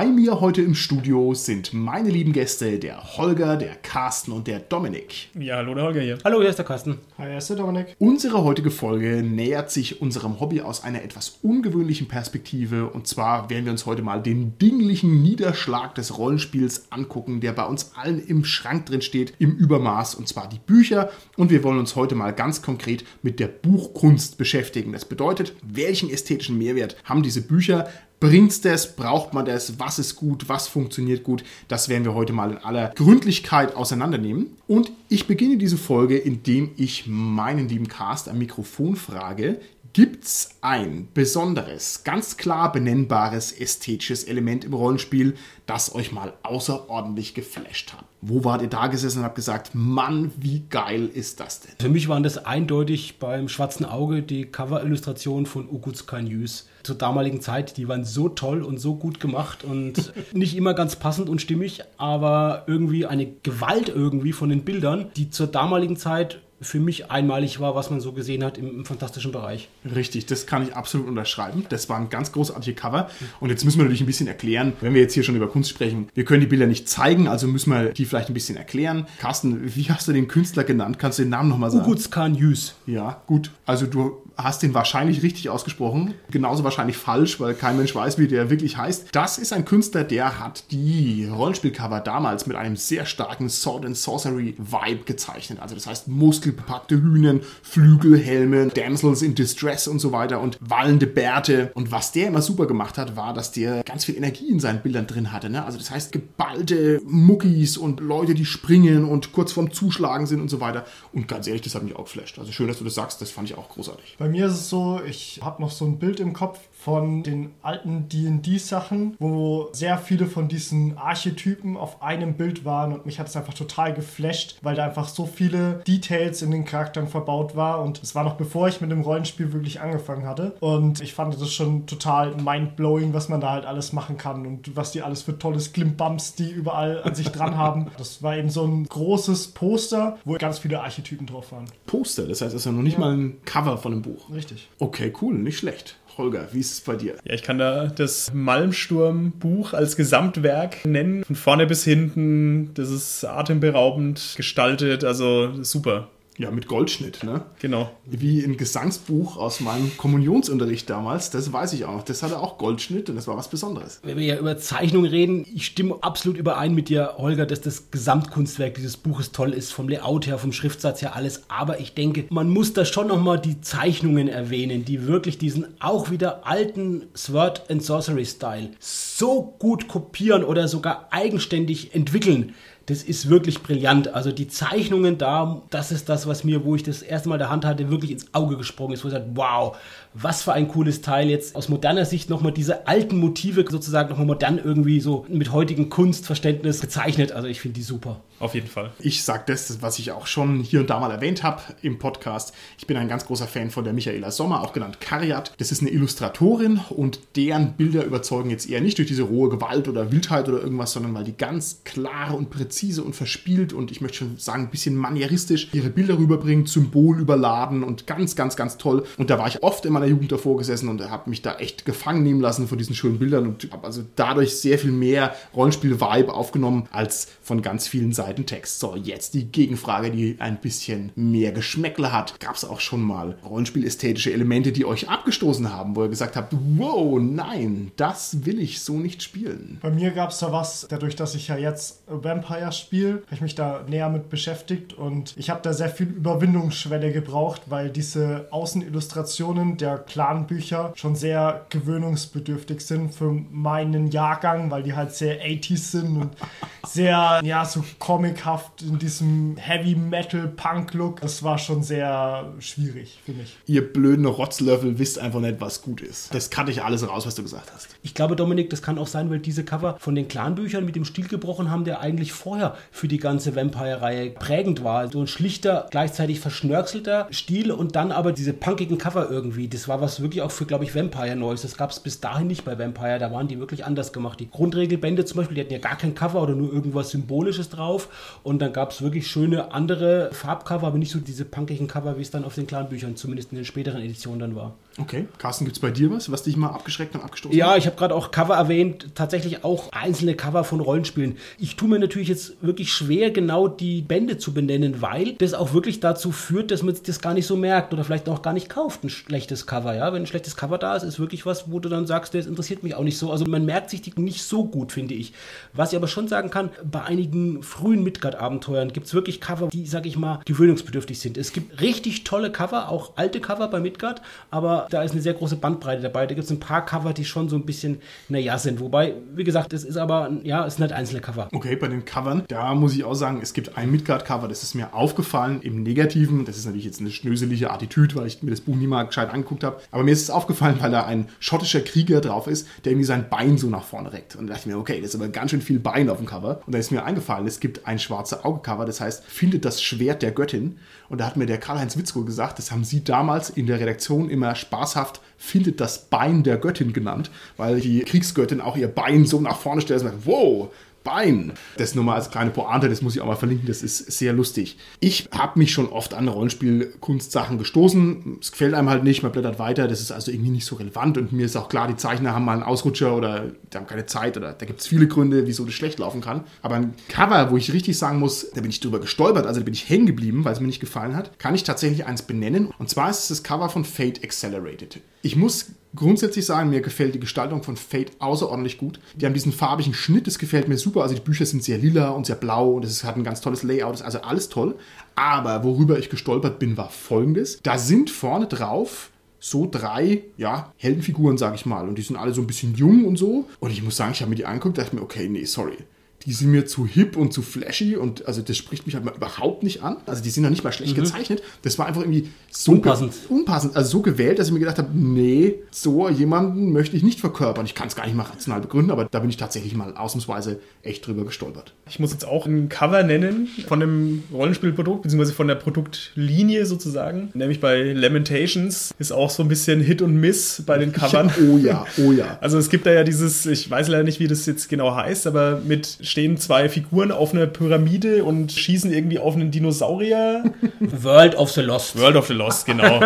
Bei mir heute im Studio sind meine lieben Gäste, der Holger, der Carsten und der Dominik. Ja, hallo, der Holger hier. Hallo, hier ist der Carsten. Hi, hier ist der Dominik. Unsere heutige Folge nähert sich unserem Hobby aus einer etwas ungewöhnlichen Perspektive. Und zwar werden wir uns heute mal den dinglichen Niederschlag des Rollenspiels angucken, der bei uns allen im Schrank drin steht, im Übermaß, und zwar die Bücher. Und wir wollen uns heute mal ganz konkret mit der Buchkunst beschäftigen. Das bedeutet, welchen ästhetischen Mehrwert haben diese Bücher? Bringt's das? Braucht man das? Was ist gut? Was funktioniert gut? Das werden wir heute mal in aller Gründlichkeit auseinandernehmen. Und ich beginne diese Folge, indem ich meinen lieben Cast am Mikrofon frage, Gibt's ein besonderes, ganz klar benennbares ästhetisches Element im Rollenspiel, das euch mal außerordentlich geflasht hat? Wo wart ihr da gesessen und habt gesagt, Mann, wie geil ist das denn? Für mich waren das eindeutig beim Schwarzen Auge die Cover-Illustrationen von Ukuts News. Zur damaligen Zeit, die waren so toll und so gut gemacht und nicht immer ganz passend und stimmig, aber irgendwie eine Gewalt irgendwie von den Bildern, die zur damaligen Zeit für mich einmalig war, was man so gesehen hat im, im, fantastischen Bereich. Richtig, das kann ich absolut unterschreiben. Das war ein ganz großartiger Cover. Und jetzt müssen wir natürlich ein bisschen erklären, wenn wir jetzt hier schon über Kunst sprechen. Wir können die Bilder nicht zeigen, also müssen wir die vielleicht ein bisschen erklären. Carsten, wie hast du den Künstler genannt? Kannst du den Namen nochmal sagen? Uguts Khan Yus. Ja, gut. Also du hast den wahrscheinlich richtig ausgesprochen. Genauso wahrscheinlich falsch, weil kein Mensch weiß, wie der wirklich heißt. Das ist ein Künstler, der hat die Rollenspielcover damals mit einem sehr starken Sword and Sorcery Vibe gezeichnet. Also das heißt muskelbepackte Hühnen, Flügelhelme, Damsels in Distress und so weiter und wallende Bärte. Und was der immer super gemacht hat, war, dass der ganz viel Energie in seinen Bildern drin hatte. Ne? Also das heißt geballte Muckis und Leute, die springen und kurz vorm Zuschlagen sind und so weiter. Und ganz ehrlich, das hat mich auch geflasht. Also schön, dass du das sagst, das fand ich auch großartig. Bei mir ist es so, ich habe noch so ein Bild im Kopf von den alten D&D-Sachen, wo sehr viele von diesen Archetypen auf einem Bild waren und mich hat es einfach total geflasht, weil da einfach so viele Details in den Charakteren verbaut war und es war noch bevor ich mit dem Rollenspiel wirklich angefangen hatte und ich fand das schon total mindblowing, was man da halt alles machen kann und was die alles für tolles Klimbums, die überall an sich dran haben. Das war eben so ein großes Poster, wo ganz viele Archetypen drauf waren. Poster, das heißt, es ist ja noch nicht ja. mal ein Cover von einem Buch. Richtig. Okay, cool, nicht schlecht. Holger, wie ist es bei dir? Ja, ich kann da das Malmsturm-Buch als Gesamtwerk nennen. Von vorne bis hinten, das ist atemberaubend gestaltet, also super. Ja, mit Goldschnitt, ne? Genau. Wie ein Gesangsbuch aus meinem Kommunionsunterricht damals, das weiß ich auch noch. Das hatte auch Goldschnitt und das war was Besonderes. Wenn wir ja über Zeichnung reden, ich stimme absolut überein mit dir, Holger, dass das Gesamtkunstwerk dieses Buches toll ist, vom Layout her, vom Schriftsatz her, alles. Aber ich denke, man muss da schon nochmal die Zeichnungen erwähnen, die wirklich diesen auch wieder alten Sword and Sorcery Style so gut kopieren oder sogar eigenständig entwickeln das ist wirklich brillant. Also die Zeichnungen da, das ist das, was mir, wo ich das erste Mal der Hand hatte, wirklich ins Auge gesprungen ist, wo ich sage, wow, was für ein cooles Teil jetzt aus moderner Sicht nochmal diese alten Motive sozusagen nochmal modern irgendwie so mit heutigem Kunstverständnis gezeichnet. Also ich finde die super. Auf jeden Fall. Ich sage das, was ich auch schon hier und da mal erwähnt habe im Podcast. Ich bin ein ganz großer Fan von der Michaela Sommer, auch genannt Kariat. Das ist eine Illustratorin und deren Bilder überzeugen jetzt eher nicht durch diese rohe Gewalt oder Wildheit oder irgendwas, sondern weil die ganz klare und präzise und verspielt und ich möchte schon sagen, ein bisschen manieristisch ihre Bilder rüberbringt, Symbol überladen und ganz, ganz, ganz toll. Und da war ich oft in meiner Jugend davor gesessen und habe mich da echt gefangen nehmen lassen von diesen schönen Bildern und habe also dadurch sehr viel mehr Rollenspiel-Vibe aufgenommen als von ganz vielen. Seiten Text. So, jetzt die Gegenfrage, die ein bisschen mehr Geschmäckle hat. Gab es auch schon mal Rollenspielästhetische Elemente, die euch abgestoßen haben, wo ihr gesagt habt, wow, nein, das will ich so nicht spielen? Bei mir gab es da was, dadurch, dass ich ja jetzt Vampire spiele, habe ich mich da näher mit beschäftigt und ich habe da sehr viel Überwindungsschwelle gebraucht, weil diese Außenillustrationen der Clan-Bücher schon sehr gewöhnungsbedürftig sind für meinen Jahrgang, weil die halt sehr 80s sind und sehr, ja, so comichaft in diesem Heavy Metal Punk Look. Das war schon sehr schwierig für mich. Ihr blöden Rotzlöffel wisst einfach nicht, was gut ist. Das kannte ich alles raus, was du gesagt hast. Ich glaube, Dominik, das kann auch sein, weil diese Cover von den Clan-Büchern mit dem Stil gebrochen haben, der eigentlich vor vorher für die ganze Vampire-Reihe prägend war. So ein schlichter, gleichzeitig verschnörkelter Stil und dann aber diese punkigen Cover irgendwie. Das war was wirklich auch für, glaube ich, Vampire Neues. Das gab es bis dahin nicht bei Vampire. Da waren die wirklich anders gemacht. Die Grundregelbände zum Beispiel, die hatten ja gar kein Cover oder nur irgendwas Symbolisches drauf. Und dann gab es wirklich schöne andere Farbcover, aber nicht so diese punkigen Cover, wie es dann auf den Clan-Büchern, zumindest in den späteren Editionen dann war. Okay. Carsten, gibt es bei dir was, was dich mal abgeschreckt und abgestoßen Ja, ich habe gerade auch Cover erwähnt, tatsächlich auch einzelne Cover von Rollenspielen. Ich tue mir natürlich jetzt wirklich schwer, genau die Bände zu benennen, weil das auch wirklich dazu führt, dass man das gar nicht so merkt oder vielleicht auch gar nicht kauft, ein schlechtes Cover. Ja, wenn ein schlechtes Cover da ist, ist wirklich was, wo du dann sagst, das interessiert mich auch nicht so. Also man merkt sich die nicht so gut, finde ich. Was ich aber schon sagen kann, bei einigen frühen Midgard-Abenteuern gibt es wirklich Cover, die, sag ich mal, gewöhnungsbedürftig sind. Es gibt richtig tolle Cover, auch alte Cover bei Midgard, aber da ist eine sehr große Bandbreite dabei. Da gibt es ein paar Cover, die schon so ein bisschen, naja, sind. Wobei, wie gesagt, das ist aber, ja, es sind halt einzelne Cover. Okay, bei den Covern, da muss ich auch sagen, es gibt ein Midgard-Cover, das ist mir aufgefallen im Negativen. Das ist natürlich jetzt eine schnöselige Attitüde, weil ich mir das Buch nie mal gescheit angeguckt habe. Aber mir ist es aufgefallen, weil da ein schottischer Krieger drauf ist, der irgendwie sein Bein so nach vorne reckt. Und da dachte ich mir, okay, das ist aber ganz schön viel Bein auf dem Cover. Und da ist mir eingefallen, es gibt ein schwarze Auge-Cover, das heißt, findet das Schwert der Göttin. Und da hat mir der Karl-Heinz Witzko gesagt, das haben sie damals in der Redaktion immer spaßhaft findet das Bein der Göttin genannt, weil die Kriegsgöttin auch ihr Bein so nach vorne stellt und sagt, wow, Bein. Das nur mal als kleine Pointe, das muss ich auch mal verlinken, das ist sehr lustig. Ich habe mich schon oft an Rollenspielkunstsachen gestoßen. Es gefällt einem halt nicht, man blättert weiter, das ist also irgendwie nicht so relevant und mir ist auch klar, die Zeichner haben mal einen Ausrutscher oder die haben keine Zeit oder da gibt es viele Gründe, wieso das schlecht laufen kann. Aber ein Cover, wo ich richtig sagen muss, da bin ich drüber gestolpert, also da bin ich hängen geblieben, weil es mir nicht gefallen hat, kann ich tatsächlich eins benennen. Und zwar ist es das Cover von Fate Accelerated. Ich muss grundsätzlich sagen, mir gefällt die Gestaltung von Fate außerordentlich gut. Die haben diesen farbigen Schnitt, das gefällt mir super. Also die Bücher sind sehr lila und sehr blau und es hat ein ganz tolles Layout, also alles toll. Aber worüber ich gestolpert bin, war folgendes. Da sind vorne drauf so drei, ja, Heldenfiguren, sag ich mal. Und die sind alle so ein bisschen jung und so. Und ich muss sagen, ich habe mir die angeguckt, dachte mir, okay, nee, sorry die sind mir zu hip und zu flashy und also das spricht mich halt mal überhaupt nicht an. Also die sind noch nicht mal schlecht mhm. gezeichnet. Das war einfach irgendwie so unpassend. unpassend, also so gewählt, dass ich mir gedacht habe, nee, so jemanden möchte ich nicht verkörpern. Ich kann es gar nicht mal rational begründen, aber da bin ich tatsächlich mal ausnahmsweise echt drüber gestolpert. Ich muss jetzt auch ein Cover nennen von einem Rollenspielprodukt, beziehungsweise von der Produktlinie sozusagen. Nämlich bei Lamentations ist auch so ein bisschen Hit und Miss bei den Covern. oh ja, oh ja. Also es gibt da ja dieses, ich weiß leider nicht, wie das jetzt genau heißt, aber mit stehen zwei Figuren auf einer Pyramide und schießen irgendwie auf einen Dinosaurier. World of the Lost. World of the Lost, genau.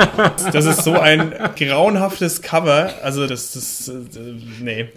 Das ist so ein grauenhaftes Cover. Also das, das, äh, nee.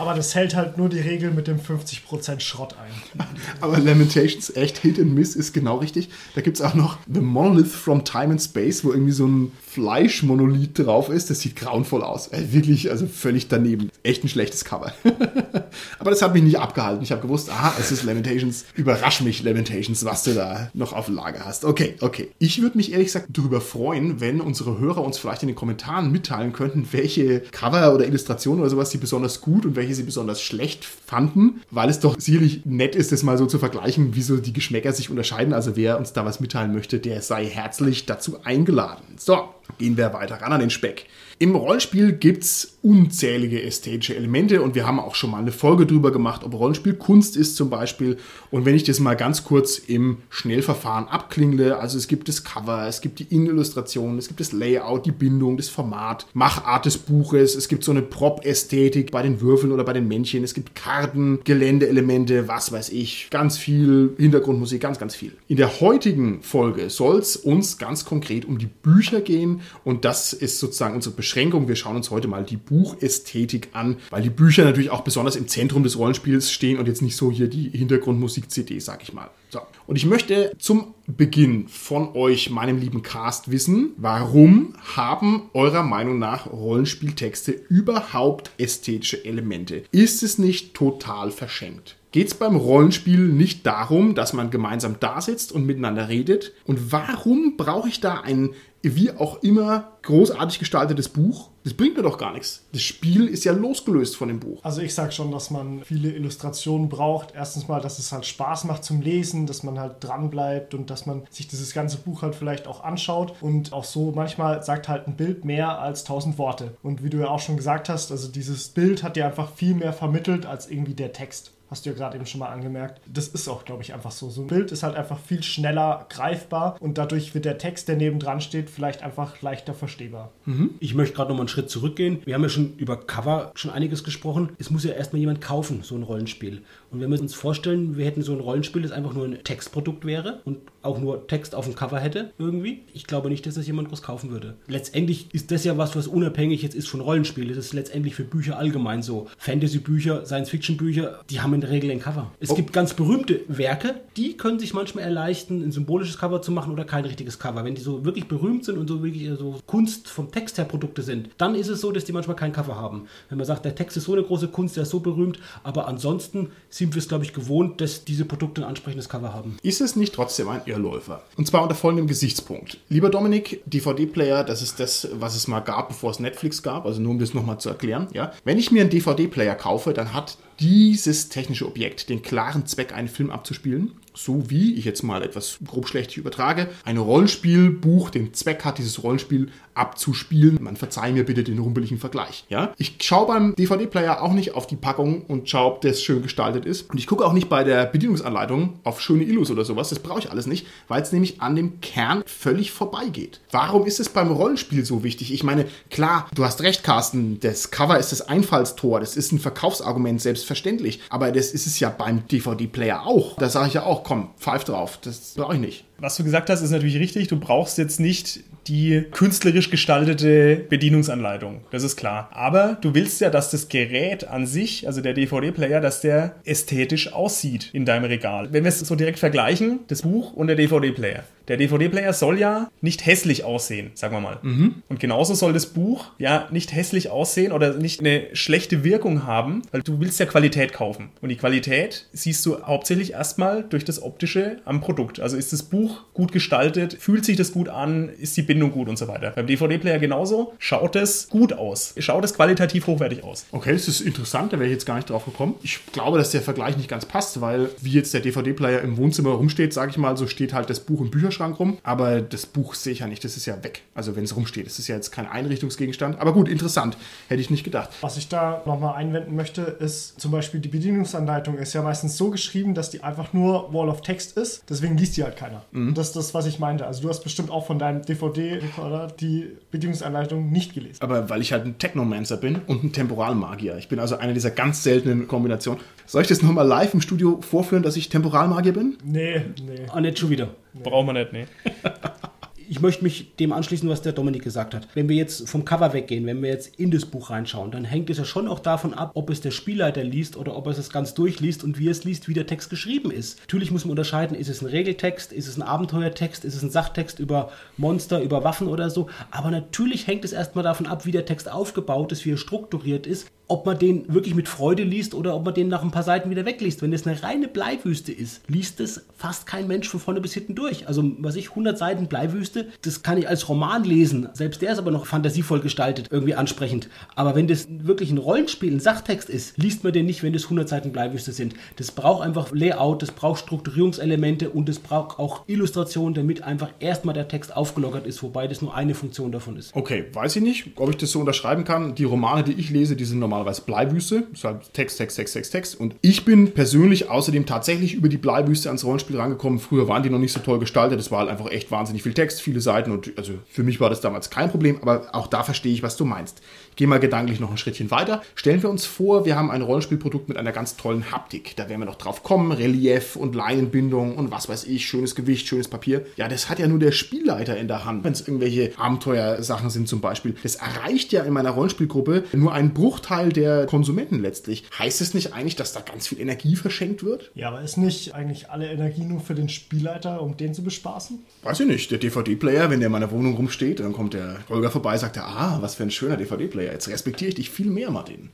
Aber das hält halt nur die Regel mit dem 50% Schrott ein. Aber Lamentations, echt Hit and Miss ist genau richtig. Da gibt es auch noch The Monolith from Time and Space, wo irgendwie so ein Fleischmonolith drauf ist. Das sieht grauenvoll aus. Äh, wirklich, also völlig daneben. Echt ein schlechtes Cover. Aber das hat mich nicht abgehalten. Ich habe gewusst, aha, es ist Lamentations. Überrasch mich, Lamentations, was du da noch auf Lager hast. Okay, okay. Ich würde mich ehrlich gesagt darüber freuen, wenn unsere Hörer uns vielleicht in den Kommentaren mitteilen könnten, welche Cover oder Illustrationen oder sowas sie besonders gut und welche sie besonders schlecht fanden, weil es doch sicherlich nett ist, das mal so zu vergleichen, wie so die Geschmäcker sich unterscheiden. Also wer uns da was mitteilen möchte, der sei herzlich dazu eingeladen. So, gehen wir weiter ran an den Speck. Im Rollenspiel gibt es unzählige ästhetische Elemente und wir haben auch schon mal eine Folge drüber gemacht, ob Rollenspiel Kunst ist zum Beispiel. Und wenn ich das mal ganz kurz im Schnellverfahren abklingle, also es gibt das Cover, es gibt die Innenillustration, es gibt das Layout, die Bindung, das Format, Machart des Buches, es gibt so eine Prop-Ästhetik bei den Würfeln oder bei den Männchen, es gibt Karten, Geländeelemente, was weiß ich, ganz viel Hintergrundmusik, ganz, ganz viel. In der heutigen Folge soll es uns ganz konkret um die Bücher gehen und das ist sozusagen unsere Beschränkung. Wir schauen uns heute mal die Buchästhetik an, weil die Bücher natürlich auch besonders im Zentrum des Rollenspiels stehen und jetzt nicht so hier die Hintergrundmusik-CD, sag ich mal. So. Und ich möchte zum Beginn von euch, meinem lieben Cast, wissen, warum haben eurer Meinung nach Rollenspieltexte überhaupt ästhetische Elemente? Ist es nicht total verschenkt? Geht es beim Rollenspiel nicht darum, dass man gemeinsam da sitzt und miteinander redet? Und warum brauche ich da ein wie auch immer großartig gestaltetes Buch? Das bringt mir doch gar nichts. Das Spiel ist ja losgelöst von dem Buch. Also ich sage schon, dass man viele Illustrationen braucht. Erstens mal, dass es halt Spaß macht zum Lesen, dass man halt dran bleibt und dass man sich dieses ganze Buch halt vielleicht auch anschaut. Und auch so manchmal sagt halt ein Bild mehr als tausend Worte. Und wie du ja auch schon gesagt hast, also dieses Bild hat dir einfach viel mehr vermittelt als irgendwie der Text. Hast du ja gerade eben schon mal angemerkt. Das ist auch, glaube ich, einfach so. So ein Bild ist halt einfach viel schneller greifbar und dadurch wird der Text, der nebendran steht, vielleicht einfach leichter verstehbar. Mhm. Ich möchte gerade noch mal einen Schritt zurückgehen. Wir haben ja schon über Cover schon einiges gesprochen. Es muss ja erstmal jemand kaufen, so ein Rollenspiel. Und wenn wir uns vorstellen, wir hätten so ein Rollenspiel, das einfach nur ein Textprodukt wäre und auch nur Text auf dem Cover hätte, irgendwie, ich glaube nicht, dass das jemand groß kaufen würde. Letztendlich ist das ja was, was unabhängig jetzt ist von Rollenspielen. Das ist letztendlich für Bücher allgemein so. Fantasy-Bücher, Science-Fiction-Bücher, die haben in der Regel ein Cover. Es oh. gibt ganz berühmte Werke, die können sich manchmal erleichtern, ein symbolisches Cover zu machen oder kein richtiges Cover. Wenn die so wirklich berühmt sind und so wirklich so Kunst vom Text her Produkte sind, dann ist es so, dass die manchmal kein Cover haben. Wenn man sagt, der Text ist so eine große Kunst, der ist so berühmt, aber ansonsten sind wir es, glaube ich, gewohnt, dass diese Produkte ein ansprechendes Cover haben. Ist es nicht trotzdem ein Irrläufer? Und zwar unter folgendem Gesichtspunkt. Lieber Dominik, DVD-Player, das ist das, was es mal gab, bevor es Netflix gab, also nur um das nochmal zu erklären. Ja? Wenn ich mir einen DVD-Player kaufe, dann hat dieses technische Objekt den klaren Zweck, einen Film abzuspielen so wie, ich jetzt mal etwas grob schlecht übertrage, ein Rollenspielbuch den Zweck hat, dieses Rollenspiel abzuspielen. Man verzeiht mir bitte den rumpeligen Vergleich. Ja? Ich schaue beim DVD-Player auch nicht auf die Packung und schaue, ob das schön gestaltet ist. Und ich gucke auch nicht bei der Bedienungsanleitung auf schöne Illus oder sowas. Das brauche ich alles nicht, weil es nämlich an dem Kern völlig vorbeigeht. Warum ist es beim Rollenspiel so wichtig? Ich meine, klar, du hast recht, Carsten, das Cover ist das Einfallstor, das ist ein Verkaufsargument, selbstverständlich. Aber das ist es ja beim DVD-Player auch. Da sage ich ja auch, komm, pfeif drauf, das brauche ich nicht. Was du gesagt hast, ist natürlich richtig. Du brauchst jetzt nicht die künstlerisch gestaltete Bedienungsanleitung. Das ist klar. Aber du willst ja, dass das Gerät an sich, also der DVD-Player, dass der ästhetisch aussieht in deinem Regal. Wenn wir es so direkt vergleichen, das Buch und der DVD-Player. Der DVD-Player soll ja nicht hässlich aussehen, sagen wir mal. Mhm. Und genauso soll das Buch ja nicht hässlich aussehen oder nicht eine schlechte Wirkung haben, weil du willst ja Qualität kaufen. Und die Qualität siehst du hauptsächlich erstmal durch das Optische am Produkt. Also ist das Buch gut gestaltet, fühlt sich das gut an, ist die Bindung gut und so weiter. Beim DVD-Player genauso, schaut es gut aus, schaut es qualitativ hochwertig aus. Okay, das ist interessant, da wäre ich jetzt gar nicht drauf gekommen. Ich glaube, dass der Vergleich nicht ganz passt, weil wie jetzt der DVD-Player im Wohnzimmer rumsteht, sage ich mal, so steht halt das Buch im Bücherschrank Schrank rum. Aber das Buch sehe ich ja nicht, das ist ja weg. Also wenn es rumsteht, das ist ja jetzt kein Einrichtungsgegenstand. Aber gut, interessant. Hätte ich nicht gedacht. Was ich da nochmal einwenden möchte, ist zum Beispiel die Bedienungsanleitung ist ja meistens so geschrieben, dass die einfach nur Wall of Text ist. Deswegen liest die halt keiner. Mhm. Das ist das, was ich meinte. Also du hast bestimmt auch von deinem DVD-Recorder die Bedienungsanleitung nicht gelesen. Aber weil ich halt ein Technomancer bin und ein Temporalmagier. Ich bin also einer dieser ganz seltenen Kombinationen. Soll ich das nochmal live im Studio vorführen, dass ich Temporalmagier bin? Nee, nee. Ah, nicht schon wieder. Nee. Brauchen wir nicht, nee. ich möchte mich dem anschließen, was der Dominik gesagt hat. Wenn wir jetzt vom Cover weggehen, wenn wir jetzt in das Buch reinschauen, dann hängt es ja schon auch davon ab, ob es der Spielleiter liest oder ob er es ganz durchliest und wie es liest, wie der Text geschrieben ist. Natürlich muss man unterscheiden, ist es ein Regeltext, ist es ein Abenteuertext, ist es ein Sachtext über Monster, über Waffen oder so. Aber natürlich hängt es erstmal davon ab, wie der Text aufgebaut ist, wie er strukturiert ist ob man den wirklich mit Freude liest oder ob man den nach ein paar Seiten wieder wegliest. Wenn es eine reine Bleiwüste ist, liest es fast kein Mensch von vorne bis hinten durch. Also, was ich, 100 Seiten Bleiwüste, das kann ich als Roman lesen. Selbst der ist aber noch fantasievoll gestaltet, irgendwie ansprechend. Aber wenn das wirklich ein Rollenspiel, ein Sachtext ist, liest man den nicht, wenn das 100 Seiten Bleiwüste sind. Das braucht einfach Layout, das braucht Strukturierungselemente und es braucht auch Illustrationen, damit einfach erstmal der Text aufgelockert ist, wobei das nur eine Funktion davon ist. Okay, weiß ich nicht, ob ich das so unterschreiben kann. Die Romane, die ich lese, die sind normal normalerweise Bleiwüste. Ist halt Text, Text, Text, Text, Text. Und ich bin persönlich außerdem tatsächlich über die Bleiwüste ans Rollenspiel rangekommen. Früher waren die noch nicht so toll gestaltet. Es war halt einfach echt wahnsinnig viel Text, viele Seiten. Und also für mich war das damals kein Problem. Aber auch da verstehe ich, was du meinst. Gehen wir gedanklich noch ein Schrittchen weiter. Stellen wir uns vor, wir haben ein Rollenspielprodukt mit einer ganz tollen Haptik. Da werden wir noch drauf kommen. Relief und Leinenbindung und was weiß ich, schönes Gewicht, schönes Papier. Ja, das hat ja nur der Spielleiter in der Hand, wenn es irgendwelche Abenteuersachen sind zum Beispiel. Das erreicht ja in meiner Rollenspielgruppe nur einen Bruchteil der Konsumenten letztlich. Heißt es nicht eigentlich, dass da ganz viel Energie verschenkt wird? Ja, aber ist nicht eigentlich alle Energie nur für den Spielleiter, um den zu bespaßen? Weiß ich nicht. Der DVD-Player, wenn der in meiner Wohnung rumsteht, dann kommt der Holger vorbei, sagt er, ah, was für ein schöner DVD-Player. Jetzt respektiere ich dich viel mehr, Martin.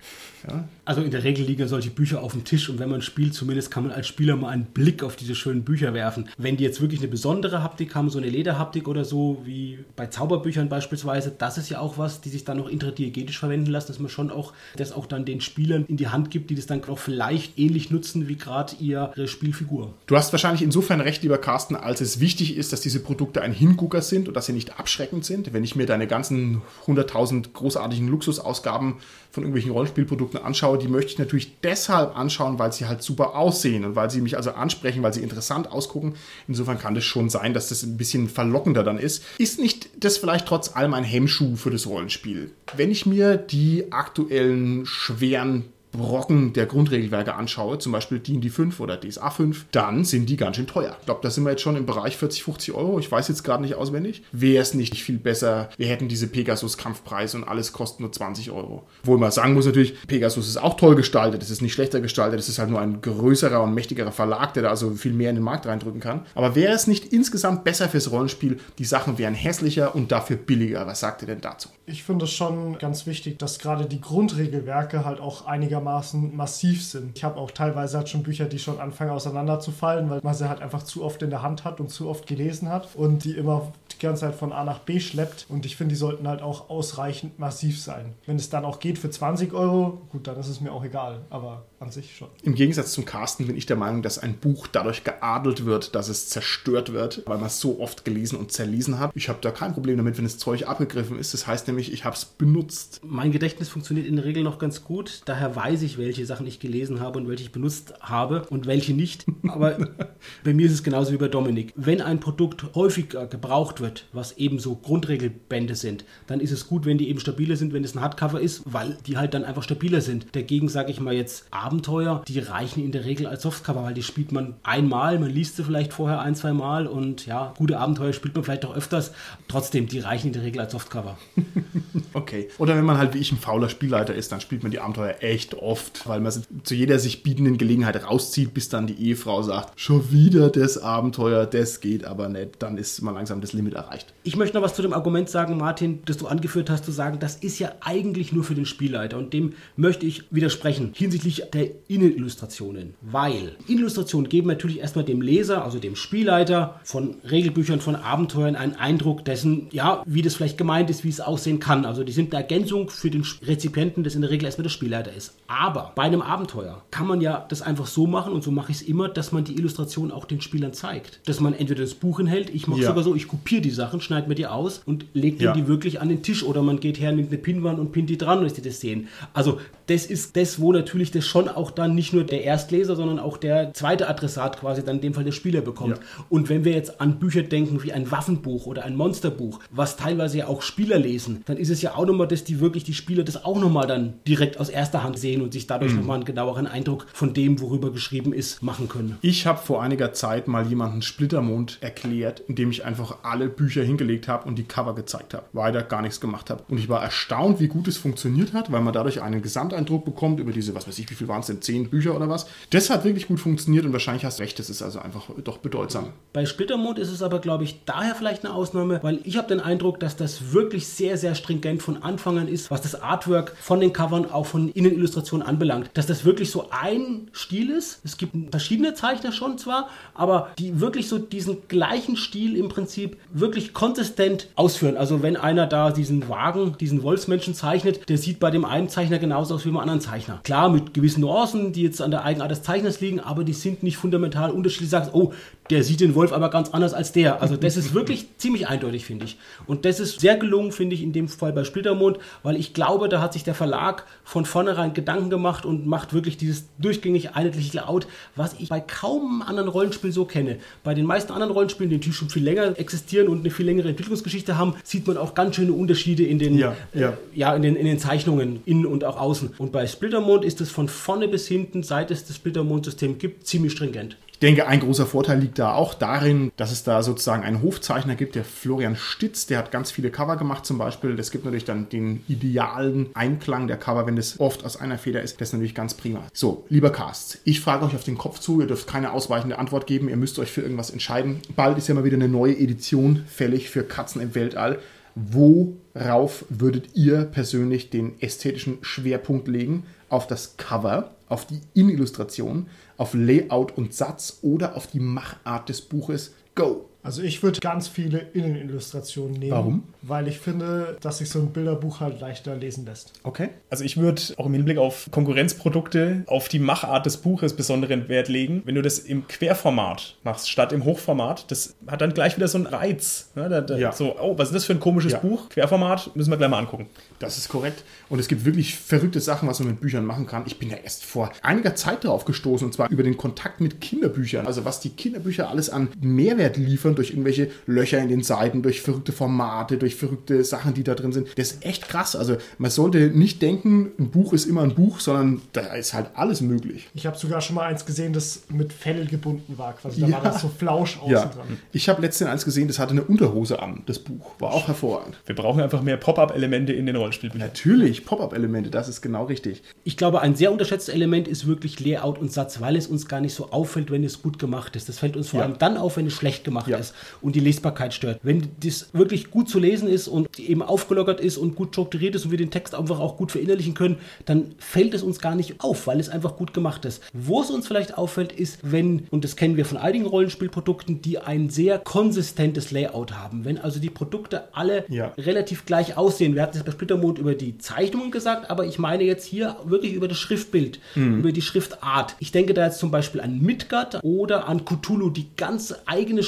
Ja? Also in der Regel liegen solche Bücher auf dem Tisch und wenn man spielt, zumindest kann man als Spieler mal einen Blick auf diese schönen Bücher werfen. Wenn die jetzt wirklich eine besondere Haptik haben, so eine Lederhaptik oder so, wie bei Zauberbüchern beispielsweise, das ist ja auch was, die sich dann noch intradiegetisch verwenden lassen, dass man schon auch das auch dann den Spielern in die Hand gibt, die das dann auch vielleicht ähnlich nutzen wie gerade ihre Spielfigur. Du hast wahrscheinlich insofern recht, lieber Carsten, als es wichtig ist, dass diese Produkte ein Hingucker sind und dass sie nicht abschreckend sind. Wenn ich mir deine ganzen 100.000 großartigen Luxusausgaben von irgendwelchen Rollenspielprodukten anschaue, die möchte ich natürlich deshalb anschauen, weil sie halt super aussehen und weil sie mich also ansprechen, weil sie interessant ausgucken. Insofern kann das schon sein, dass das ein bisschen verlockender dann ist. Ist nicht das vielleicht trotz allem ein Hemmschuh für das Rollenspiel? Wenn ich mir die aktuellen schweren Brocken der Grundregelwerke anschaue, zum Beispiel D&D 5 oder DSA 5, dann sind die ganz schön teuer. Ich glaube, da sind wir jetzt schon im Bereich 40, 50 Euro. Ich weiß jetzt gerade nicht auswendig. Wäre es nicht viel besser, wir hätten diese Pegasus-Kampfpreise und alles kostet nur 20 Euro. Obwohl man sagen muss natürlich, Pegasus ist auch toll gestaltet, es ist nicht schlechter gestaltet, es ist halt nur ein größerer und mächtigerer Verlag, der da also viel mehr in den Markt reindrücken kann. Aber wäre es nicht insgesamt besser fürs Rollenspiel, die Sachen wären hässlicher und dafür billiger? Was sagt ihr denn dazu? Ich finde es schon ganz wichtig, dass gerade die Grundregelwerke halt auch einigermaßen massiv sind. Ich habe auch teilweise halt schon Bücher, die schon anfangen auseinanderzufallen, weil man sie halt einfach zu oft in der Hand hat und zu oft gelesen hat und die immer die ganze Zeit von A nach B schleppt. Und ich finde, die sollten halt auch ausreichend massiv sein. Wenn es dann auch geht für 20 Euro, gut, dann ist es mir auch egal. Aber an sich schon. Im Gegensatz zum Carsten bin ich der Meinung, dass ein Buch dadurch geadelt wird, dass es zerstört wird, weil man es so oft gelesen und zerlesen hat. Ich habe da kein Problem damit, wenn das Zeug abgegriffen ist. Das heißt nämlich, ich habe es benutzt. Mein Gedächtnis funktioniert in der Regel noch ganz gut. Daher weiß ich, welche Sachen ich gelesen habe und welche ich benutzt habe und welche nicht. Aber bei mir ist es genauso wie bei Dominik. Wenn ein Produkt häufiger gebraucht wird, was eben so Grundregelbände sind, dann ist es gut, wenn die eben stabiler sind, wenn es ein Hardcover ist, weil die halt dann einfach stabiler sind. Dagegen sage ich mal jetzt Abenteuer, die reichen in der Regel als Softcover, weil die spielt man einmal, man liest sie vielleicht vorher ein, zwei Mal und ja, gute Abenteuer spielt man vielleicht auch öfters. Trotzdem, die reichen in der Regel als Softcover. okay. Oder wenn man halt wie ich ein fauler Spielleiter ist, dann spielt man die Abenteuer echt oft, weil man sie zu jeder sich bietenden Gelegenheit rauszieht, bis dann die Ehefrau sagt, schon wieder das Abenteuer, das geht aber nicht. Dann ist man langsam das Limit erreicht. Ich möchte noch was zu dem Argument sagen, Martin, das du angeführt hast, zu sagen, das ist ja eigentlich nur für den Spielleiter und dem möchte ich widersprechen hinsichtlich der Innenillustrationen, weil Illustrationen geben natürlich erstmal dem Leser, also dem Spielleiter von Regelbüchern, von Abenteuern einen Eindruck dessen, ja, wie das vielleicht gemeint ist, wie es aussehen kann. Also die sind eine Ergänzung für den Rezipienten, das in der Regel erstmal der Spielleiter ist. Aber bei einem Abenteuer kann man ja das einfach so machen und so mache ich es immer, dass man die Illustration auch den Spielern zeigt. Dass man entweder das Buch hinhält, ich mache ja. sogar so, ich kopiere die Sachen, schneide mir die aus und lege ja. die wirklich an den Tisch oder man geht her, nimmt eine Pinwand und pinnt die dran, dass die das sehen. Also das ist das, wo natürlich das schon auch dann nicht nur der Erstleser, sondern auch der zweite Adressat quasi dann in dem Fall der Spieler bekommt. Ja. Und wenn wir jetzt an Bücher denken wie ein Waffenbuch oder ein Monsterbuch, was teilweise ja auch Spieler lesen, dann ist es ja auch nochmal, dass die wirklich die Spieler das auch nochmal dann direkt aus erster Hand sehen und sich dadurch mhm. nochmal einen genaueren Eindruck von dem, worüber geschrieben ist, machen können. Ich habe vor einiger Zeit mal jemanden Splittermond erklärt, indem ich einfach alle Bücher hingelegt habe und die Cover gezeigt habe. Weiter gar nichts gemacht habe. Und ich war erstaunt, wie gut es funktioniert hat, weil man dadurch einen Gesamteindruck bekommt über diese, was weiß ich, wie viel waren es denn, zehn Bücher oder was. Das hat wirklich gut funktioniert und wahrscheinlich hast du recht, das ist also einfach doch bedeutsam. Bei Splittermond ist es aber, glaube ich, daher vielleicht eine Ausnahme, weil ich habe den Eindruck, dass das wirklich sehr, sehr stringent von Anfang an ist, was das Artwork von den Covern, auch von Innenillustrationen anbelangt. Dass das wirklich so ein Stil ist. Es gibt verschiedene Zeichner schon zwar, aber die wirklich so diesen gleichen Stil im Prinzip wirklich konsistent ausführen. Also wenn einer da diesen Wagen, diesen Wolfsmenschen zeichnet, der sieht bei dem einen Zeichner genauso aus wie beim anderen Zeichner. Klar, mit gewissen Nuancen, die jetzt an der Eigenart des Zeichners liegen, aber die sind nicht fundamental unterschiedlich. Sagst, oh, der sieht den Wolf aber ganz anders als der. Also das ist wirklich ziemlich eindeutig, finde ich. Und das ist sehr gelungen, finde ich, in dem Fall bei Splittermond, weil ich glaube, da hat sich der Verlag von vornherein Gedanken gemacht und macht wirklich dieses durchgängig einheitliche Layout, was ich bei kaum anderen Rollenspiel so kenne. Bei den meisten anderen Rollenspielen, die natürlich schon viel länger existieren und eine viel längere Entwicklungsgeschichte haben, sieht man auch ganz schöne Unterschiede in den, ja, ja. Äh, ja in, den, in den Zeichnungen, innen und auch außen. Und bei Splittermond ist es von vorne bis hinten, seit es das Splittermond-System gibt, ziemlich stringent. Ich denke, ein großer Vorteil liegt da auch darin, dass es da sozusagen einen Hofzeichner gibt, der Florian Stitz, der hat ganz viele Cover gemacht zum Beispiel. Das gibt natürlich dann den idealen Einklang der Cover, wenn es oft aus einer Feder ist. Das ist natürlich ganz prima. So, lieber Cast, ich frage euch auf den Kopf zu, ihr dürft keine ausweichende Antwort geben, ihr müsst euch für irgendwas entscheiden. Bald ist ja mal wieder eine neue Edition fällig für Katzen im Weltall. Worauf würdet ihr persönlich den ästhetischen Schwerpunkt legen? Auf das Cover, auf die Innenillustration, auf Layout und Satz oder auf die Machart des Buches? Go! Also ich würde ganz viele Innenillustrationen nehmen. Warum? Weil ich finde, dass sich so ein Bilderbuch halt leichter lesen lässt. Okay. Also ich würde auch im Hinblick auf Konkurrenzprodukte auf die Machart des Buches besonderen Wert legen. Wenn du das im Querformat machst, statt im Hochformat, das hat dann gleich wieder so einen Reiz. Ne? Da, da, Ja. So, oh, was ist das für ein komisches Ja. Buch? Querformat, müssen wir gleich mal angucken. Das ist korrekt. Und es gibt wirklich verrückte Sachen, was man mit Büchern machen kann. Ich bin ja erst vor einiger Zeit darauf gestoßen, und zwar über den Kontakt mit Kinderbüchern. Also was die Kinderbücher alles an Mehrwert liefern durch irgendwelche Löcher in den Seiten, durch verrückte Formate, durch verrückte Sachen, die da drin sind. Das ist echt krass. Also man sollte nicht denken, ein Buch ist immer ein Buch, sondern da ist halt alles möglich. Ich habe sogar schon mal eins gesehen, das mit Fell gebunden war. Quasi. Da Ja. war das so Flausch außen Ja, dran. ich habe letztens eins gesehen, das hatte eine Unterhose an, das Buch. War auch hervorragend. Wir brauchen einfach mehr Pop-up-Elemente in den Rollenspielbüchern. Natürlich, Pop-up-Elemente, das ist genau richtig. Ich glaube, ein sehr unterschätztes Element ist wirklich Layout und Satz, weil es uns gar nicht so auffällt, wenn es gut gemacht ist. Das fällt uns vor Ja. allem dann auf, wenn es schlecht gemacht Ja. Ist und die Lesbarkeit stört. Wenn das wirklich gut zu lesen ist und eben aufgelockert ist und gut strukturiert ist und wir den Text einfach auch gut verinnerlichen können, dann fällt es uns gar nicht auf, weil es einfach gut gemacht ist. Wo es uns vielleicht auffällt, ist, wenn, und das kennen wir von einigen Rollenspielprodukten, die ein sehr konsistentes Layout haben. Wenn also die Produkte alle Ja. relativ gleich aussehen. Wir hatten jetzt bei Splittermond über die Zeichnungen gesagt, aber ich meine jetzt hier wirklich über das Schriftbild, über die Schriftart. Ich denke da jetzt zum Beispiel an Midgard oder an Cthulhu, die ganz eigene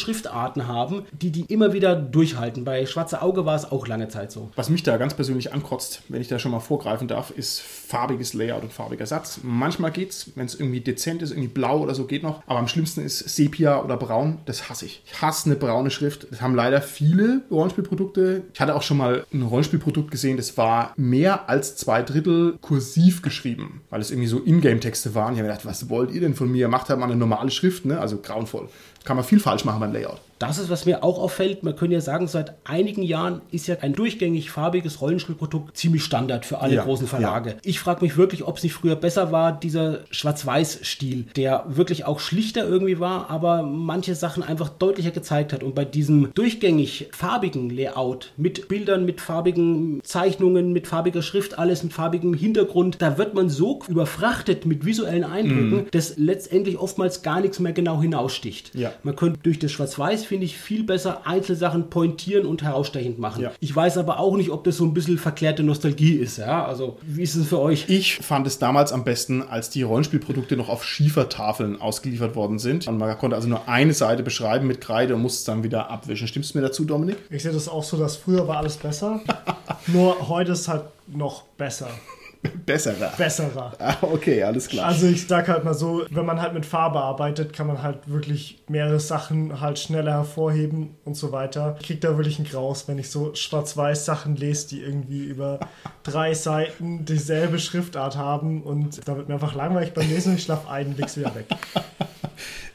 Schriftarten haben, die die immer wieder durchhalten. Bei Schwarze Auge war es auch lange Zeit so. Was mich da ganz persönlich ankotzt, wenn ich da schon mal vorgreifen darf, ist farbiges Layout und farbiger Satz. Manchmal geht's, wenn es irgendwie dezent ist, irgendwie blau oder so geht noch. Aber am schlimmsten ist Sepia oder braun. Das hasse ich. Ich hasse eine braune Schrift. Das haben leider viele Rollenspielprodukte. Ich hatte auch schon mal ein Rollenspielprodukt gesehen, das war mehr als zwei Drittel kursiv geschrieben, weil es irgendwie so Ingame-Texte waren. Ich habe mir gedacht, was wollt ihr denn von mir? Macht halt mal eine normale Schrift, ne? Also grauenvoll. Kann man viel falsch machen beim Layout. Das ist, was mir auch auffällt. Man könnte ja sagen, seit einigen Jahren ist ja ein durchgängig farbiges Rollenspielprodukt ziemlich Standard für alle Ja, großen Verlage. Ich frage mich wirklich, ob es nicht früher besser war, dieser Schwarz-Weiß-Stil, der wirklich auch schlichter irgendwie war, aber manche Sachen einfach deutlicher gezeigt hat. Und bei diesem durchgängig farbigen Layout mit Bildern, mit farbigen Zeichnungen, mit farbiger Schrift, alles mit farbigem Hintergrund, da wird man so überfrachtet mit visuellen Eindrücken, dass letztendlich oftmals gar nichts mehr genau hinaussticht. Ja. Man könnte durch das Schwarz-Weiß, finde ich, viel besser Einzelsachen pointieren und herausstechend machen. Ja. Ich weiß aber auch nicht, ob das so ein bisschen verklärte Nostalgie ist. Ja? Also, wie ist es für euch? Ich fand es damals am besten, als die Rollenspielprodukte noch auf Schiefertafeln ausgeliefert worden sind. Und man konnte also nur eine Seite beschreiben mit Kreide und musste es dann wieder abwischen. Stimmst du mir dazu, Dominik? Ich sehe das auch so, dass früher war alles besser. Nur heute ist halt noch besser. Besserer. Besserer. Ah, okay, alles klar. Also ich sag halt mal so, wenn man halt mit Farbe arbeitet, kann man halt wirklich mehrere Sachen halt schneller hervorheben und so weiter. Ich krieg da wirklich einen Graus, wenn ich so schwarz-weiß Sachen lese, die irgendwie über drei Seiten dieselbe Schriftart haben und da wird mir einfach langweilig beim Lesen, ich schlaf ein, leg's wieder weg.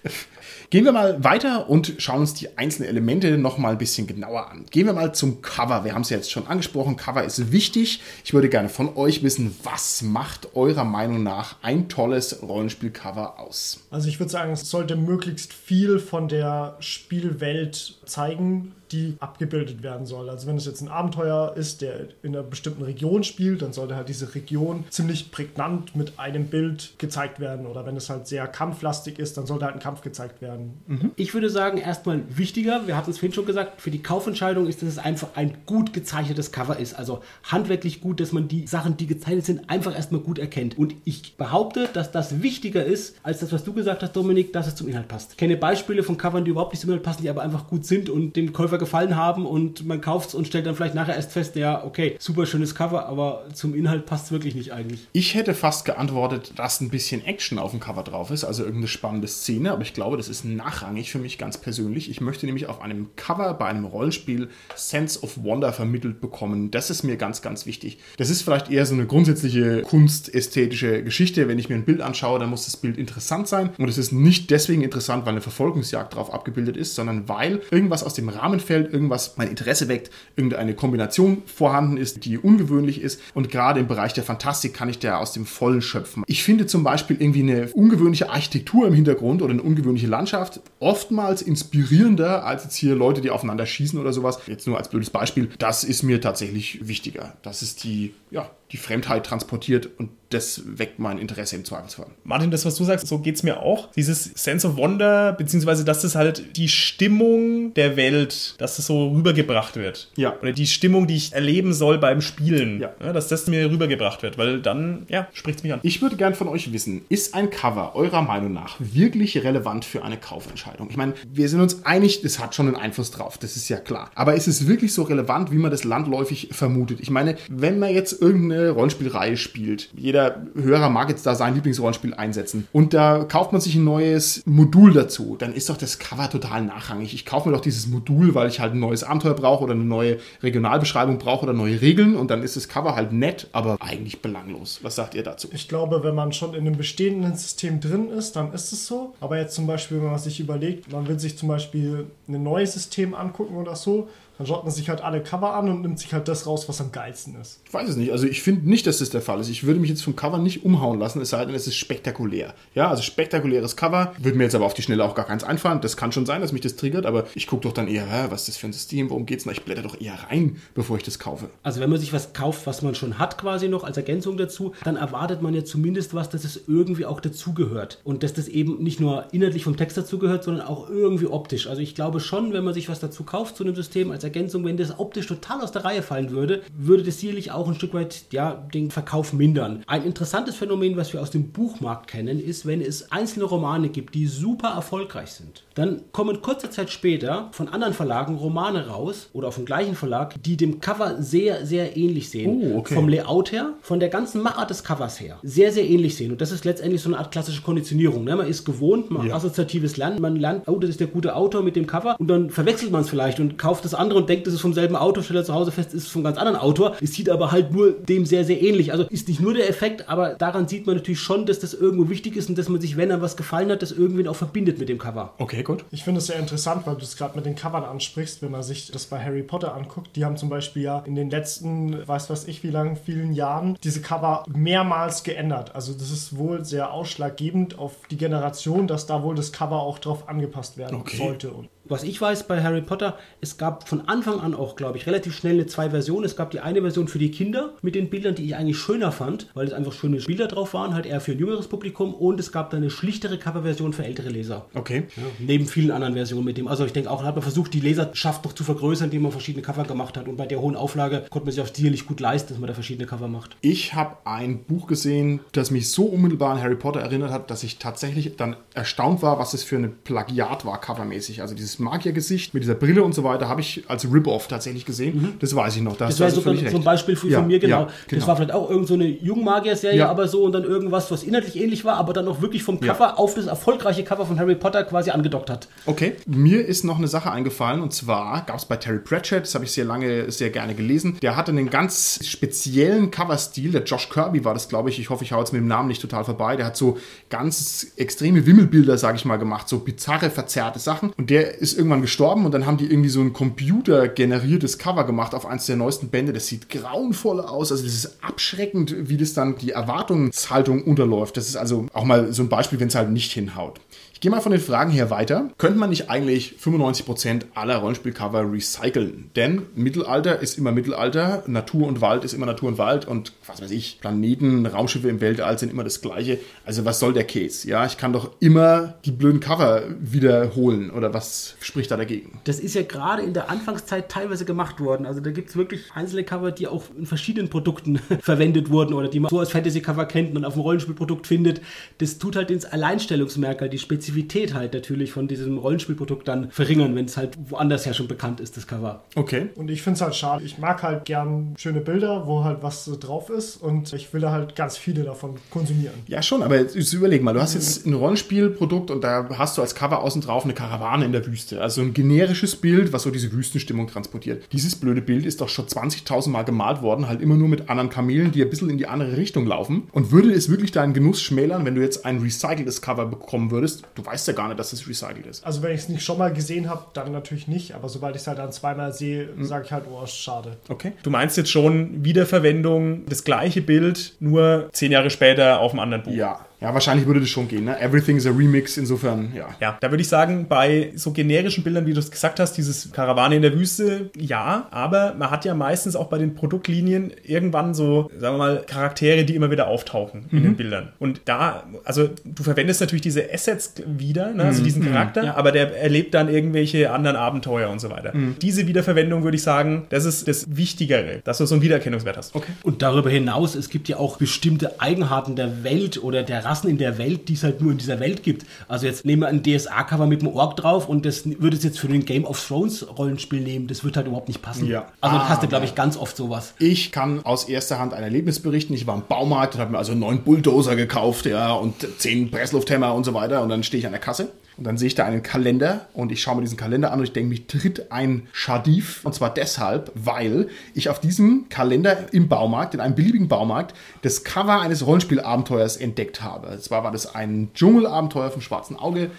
Gehen wir mal weiter und schauen uns die einzelnen Elemente noch mal ein bisschen genauer an. Gehen wir mal zum Cover. Wir haben es ja jetzt schon angesprochen. Cover ist wichtig. Ich würde gerne von euch wissen, was macht eurer Meinung nach ein tolles Rollenspielcover aus? Also ich würde sagen, es sollte möglichst viel von der Spielwelt zeigen, die abgebildet werden soll. Also wenn es jetzt ein Abenteuer ist, der in einer bestimmten Region spielt, dann sollte halt diese Region ziemlich prägnant mit einem Bild gezeigt werden. Oder wenn es halt sehr kampflastig ist, dann sollte halt ein Kampf gezeigt werden. Ich würde sagen, erstmal wichtiger, wir hatten es vorhin schon gesagt, für die Kaufentscheidung ist, dass es einfach ein gut gezeichnetes Cover ist. Also handwerklich gut, dass man die Sachen, die gezeichnet sind, einfach erstmal gut erkennt. Und ich behaupte, dass das wichtiger ist, als das, was du gesagt hast, Dominik, dass es zum Inhalt passt. Ich kenne Beispiele von Covern, die überhaupt nicht zum Inhalt passen, die aber einfach gut sind und dem Käufer gefallen haben und man kauft es und stellt dann vielleicht nachher erst fest, ja, okay, super schönes Cover, aber zum Inhalt passt es wirklich nicht eigentlich. Ich hätte fast geantwortet, dass ein bisschen Action auf dem Cover drauf ist, also irgendeine spannende Szene, aber ich glaube, das ist nachrangig für mich ganz persönlich. Ich möchte nämlich auf einem Cover bei einem Rollenspiel Sense of Wonder vermittelt bekommen. Das ist mir ganz, ganz wichtig. Das ist vielleicht eher so eine grundsätzliche kunstästhetische Geschichte. Wenn ich mir ein Bild anschaue, dann muss das Bild interessant sein. Und es ist nicht deswegen interessant, weil eine Verfolgungsjagd drauf abgebildet ist, sondern weil irgendwas aus dem Rahmen fällt, irgendwas mein Interesse weckt, irgendeine Kombination vorhanden ist, die ungewöhnlich ist. Und gerade im Bereich der Fantastik kann ich da aus dem Vollen schöpfen. Ich finde zum Beispiel irgendwie eine ungewöhnliche Architektur im Hintergrund oder eine ungewöhnliche Landschaft oftmals inspirierender als jetzt hier Leute, die aufeinander schießen oder sowas. Jetzt nur als blödes Beispiel. Das ist mir tatsächlich wichtiger. Das ist die, ja, die Fremdheit transportiert und das weckt mein Interesse im Zweifelsfall. Martin, das, was du sagst, so geht es mir auch. Dieses Sense of Wonder, beziehungsweise dass das halt die Stimmung der Welt, dass das so rübergebracht wird. Ja. Oder die Stimmung, die ich erleben soll beim Spielen. Ja. dass das mir rübergebracht wird, weil dann, ja, spricht es mich an. Ich würde gern von euch wissen, ist ein Cover eurer Meinung nach wirklich relevant für eine Kaufentscheidung? Ich meine, wir sind uns einig, das hat schon einen Einfluss drauf, das ist ja klar. Aber ist es wirklich so relevant, wie man das landläufig vermutet? Ich meine, wenn man jetzt irgendeine Rollenspielreihe spielt, jeder Hörer mag jetzt da sein Lieblingsrollenspiel einsetzen und da kauft man sich ein neues Modul dazu, dann ist doch das Cover total nachrangig. Ich kaufe mir doch dieses Modul, weil ich halt ein neues Abenteuer brauche oder eine neue Regionalbeschreibung brauche oder neue Regeln und dann ist das Cover halt nett, aber eigentlich belanglos. Was sagt ihr dazu? Ich glaube, wenn man schon in einem bestehenden System drin ist, dann ist es so. Aber jetzt zum Beispiel, wenn man sich überlegt, man will sich zum Beispiel ein neues System angucken oder so, dann schaut man sich halt alle Cover an und nimmt sich halt das raus, was am geilsten ist. Ich weiß es nicht. Also ich finde nicht, dass das der Fall ist. Ich würde mich jetzt vom Cover nicht umhauen lassen, es sei denn, es ist spektakulär. Ja, also spektakuläres Cover. Würde mir jetzt aber auf die Schnelle auch gar keins einfallen. Das kann schon sein, dass mich das triggert, aber ich gucke doch dann eher, hä, was ist das für ein System, worum geht's denn? Ich blätter doch eher rein, bevor ich das kaufe. Also wenn man sich was kauft, was man schon hat quasi noch als Ergänzung dazu, dann erwartet man ja zumindest was, dass es irgendwie auch dazugehört. Und dass das eben nicht nur inhaltlich vom Text dazugehört, sondern auch irgendwie optisch. Also ich glaube schon, wenn man sich was dazu kauft zu einem System als Ergänzung, wenn das optisch total aus der Reihe fallen würde, würde das sicherlich auch ein Stück weit ja, den Verkauf mindern. Ein interessantes Phänomen, was wir aus dem Buchmarkt kennen, ist, wenn es einzelne Romane gibt, die super erfolgreich sind. Dann kommen kurze Zeit später von anderen Verlagen Romane raus oder auf dem gleichen Verlag, die dem Cover sehr, sehr ähnlich sehen. Oh, okay. Vom Layout her, von der ganzen Machart des Covers her. Sehr, sehr ähnlich sehen. Und das ist letztendlich so eine Art klassische Konditionierung. Ne? Man ist gewohnt, man Ja. assoziatives Lernen, man lernt, oh, das ist der gute Autor mit dem Cover und dann verwechselt man es vielleicht und kauft das andere und denkt, das ist vom selben Autor, stellt er zu Hause fest, ist vom ganz anderen Autor. Es sieht aber halt nur dem sehr, sehr ähnlich. Also ist nicht nur der Effekt, aber daran sieht man natürlich schon, dass das irgendwo wichtig ist und dass man sich, wenn einem was gefallen hat, das irgendwie auch verbindet mit dem Cover. Okay, gut. Ich finde es sehr interessant, weil du es gerade mit den Covern ansprichst, wenn man sich das bei Harry Potter anguckt. Die haben zum Beispiel ja in den letzten, weiß was ich, wie lange, vielen Jahren diese Cover mehrmals geändert. Also das ist wohl sehr ausschlaggebend auf die Generation, dass da wohl das Cover auch drauf angepasst werden Okay. sollte. Und Was ich weiß bei Harry Potter, es gab von Anfang an auch, glaube ich, relativ schnell eine zwei Versionen. Es gab die eine Version für die Kinder mit den Bildern, die ich eigentlich schöner fand, weil es einfach schöne Bilder drauf waren, halt eher für ein jüngeres Publikum. Und es gab dann eine schlichtere Coverversion für ältere Leser. Okay. Ja, neben vielen anderen Versionen mit dem. Also ich denke auch, da hat man versucht, die Leserschaft noch zu vergrößern, indem man verschiedene Cover gemacht hat. Und bei der hohen Auflage konnte man sich auch sicherlich gut leisten, dass man da verschiedene Cover macht. Ich habe ein Buch gesehen, das mich so unmittelbar an Harry Potter erinnert hat, dass ich tatsächlich dann erstaunt war, was es für ein Plagiat war, covermäßig. Also dieses Magiergesicht mit dieser Brille und so weiter habe ich als Rip-Off tatsächlich gesehen. Das weiß ich noch. Da Das wäre also so, so ein. Beispiel für, Ja, von mir, genau. ja, genau. Das war vielleicht auch irgend so eine Jungmagier-Serie, Ja. aber so und dann irgendwas, was inhaltlich ähnlich war, aber dann auch wirklich vom Cover auf das erfolgreiche Cover von Harry Potter quasi angedockt hat. Okay, mir ist noch eine Sache eingefallen und zwar gab es bei Terry Pratchett, das habe ich sehr lange, sehr gerne gelesen, der hatte einen ganz speziellen Coverstil, der Josh Kirby war das, glaube ich, ich hoffe, ich hau jetzt mit dem Namen nicht total vorbei, der hat so ganz extreme Wimmelbilder, sage ich mal, gemacht, so bizarre, verzerrte Sachen und der ist irgendwann gestorben und dann haben die irgendwie so ein computergeneriertes Cover gemacht auf eins der neuesten Bände, das sieht grauenvoll aus, also das ist abschreckend, wie das dann die Erwartungshaltung unterläuft, das ist also auch mal so ein Beispiel, wenn es halt nicht hinhaut. Gehe mal von den Fragen her weiter. Könnte man nicht eigentlich 95% aller Rollenspielcover recyceln? Denn Mittelalter ist immer Mittelalter, Natur und Wald ist immer Natur und Wald und was weiß ich, Planeten, Raumschiffe im Weltall sind immer das gleiche. Also was soll der Case? Ja, ich kann doch immer die blöden Cover wiederholen oder was spricht da dagegen? Das ist ja gerade in der Anfangszeit teilweise gemacht worden. Also da gibt es wirklich einzelne Cover, die auch in verschiedenen Produkten verwendet wurden oder die man so als Fantasy-Cover kennt und auf dem Rollenspielprodukt findet. Das tut halt ins Alleinstellungsmerkmal, die Spezifität halt natürlich von diesem Rollenspielprodukt dann verringern, wenn es halt woanders ja schon bekannt ist, das Cover. Okay. Und ich finde es halt schade. Ich mag halt gern schöne Bilder, wo halt was so drauf ist und ich will da halt ganz viele davon konsumieren. Ja, schon, aber jetzt, jetzt überleg mal, du hast jetzt ein Rollenspielprodukt und da hast du als Cover außen drauf eine Karawane in der Wüste. Also ein generisches Bild, was so diese Wüstenstimmung transportiert. Dieses blöde Bild ist doch schon 20.000 Mal gemalt worden, halt immer nur mit anderen Kamelen, die ein bisschen in die andere Richtung laufen. Und würde es wirklich deinen Genuss schmälern, wenn du jetzt ein recyceltes Cover bekommen würdest? Du weißt ja gar nicht, dass es recycelt ist. Also wenn ich es nicht schon mal gesehen habe, dann natürlich nicht. Aber sobald ich es halt dann zweimal sehe, sage ich halt, oh, schade. Okay. Du meinst jetzt schon Wiederverwendung, das gleiche Bild, nur zehn Jahre später auf einem anderen Buch. Ja, Ja, wahrscheinlich würde das schon gehen. Ne? Everything is a Remix, insofern, ja. Ja, da würde ich sagen, bei so generischen Bildern, wie du es gesagt hast, dieses Karawane in der Wüste, ja, aber man hat ja meistens auch bei den Produktlinien irgendwann so, sagen wir mal, Charaktere, die immer wieder auftauchen in den Bildern. Und da, also du verwendest natürlich diese Assets wieder, ne? also diesen Charakter, aber der erlebt dann irgendwelche anderen Abenteuer und so weiter. Diese Wiederverwendung würde ich sagen, das ist das Wichtigere, dass du so einen Wiedererkennungswert hast. Okay. Und darüber hinaus, es gibt ja auch bestimmte Eigenarten der Welt oder der Rassen in der Welt, die es halt nur in dieser Welt gibt. Also jetzt nehmen wir ein DSA-Cover mit einem Ork drauf und das würde es jetzt für den Game of Thrones Rollenspiel nehmen. Das wird halt überhaupt nicht passen. Ja. Also das hast du, Ah, glaube ich, ganz oft sowas. Ich kann aus erster Hand ein Erlebnis berichten. Ich war im Baumarkt und habe mir also neuen Bulldozer gekauft, ja, und zehn Presslufthämmer und so weiter. Und dann stehe ich an der Kasse und dann sehe ich da einen Kalender und ich schaue mir diesen Kalender an und ich denke, mich tritt ein Schadif. Und zwar deshalb, weil ich auf diesem Kalender im Baumarkt, in einem beliebigen Baumarkt, das Cover eines Rollenspielabenteuers entdeckt habe. Und zwar war das ein Dschungelabenteuer vom Schwarzen Auge.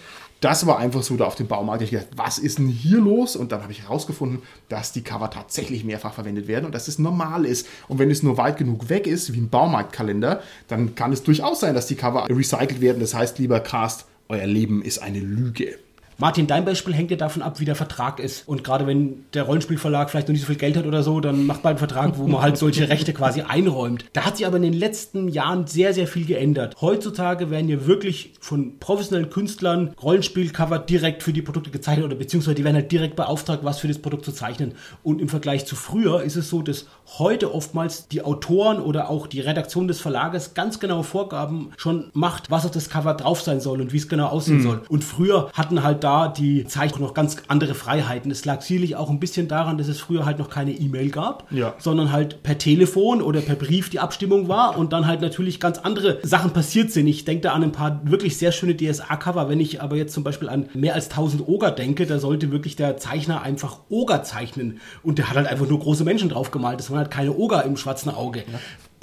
Das war einfach so da auf dem Baumarkt. Ich gedacht, was ist denn hier los? Und dann habe ich herausgefunden, dass die Cover tatsächlich mehrfach verwendet werden und dass es normal ist. Und wenn es nur weit genug weg ist, wie ein Baumarktkalender, dann kann es durchaus sein, dass die Cover recycelt werden. Das heißt, lieber Cast, euer Leben ist eine Lüge. Martin, dein Beispiel hängt ja davon ab, wie der Vertrag ist. Und gerade wenn der Rollenspielverlag vielleicht noch nicht so viel Geld hat oder so, dann macht man einen Vertrag, wo man halt solche Rechte quasi einräumt. Da hat sich aber in den letzten Jahren sehr, sehr viel geändert. Heutzutage werden ja wirklich von professionellen Künstlern Rollenspielcover direkt für die Produkte gezeichnet oder beziehungsweise die werden halt direkt beauftragt, was für das Produkt zu zeichnen. Und im Vergleich zu früher ist es so, dass heute oftmals die Autoren oder auch die Redaktion des Verlages ganz genaue Vorgaben schon macht, was auf das Cover drauf sein soll und wie es genau aussehen soll. Und früher hatten halt da die Zeichner noch ganz andere Freiheiten. Es lag sicherlich auch ein bisschen daran, dass es früher halt noch keine E-Mail gab, Ja. sondern halt per Telefon oder per Brief die Abstimmung war und dann halt natürlich ganz andere Sachen passiert sind. Ich denke da an ein paar wirklich sehr schöne DSA-Cover. Wenn ich aber jetzt zum Beispiel an mehr als 1000 Oger denke, da sollte wirklich der Zeichner einfach Oger zeichnen und der hat halt einfach nur große Menschen drauf gemalt. Das waren halt keine Oger im schwarzen Auge.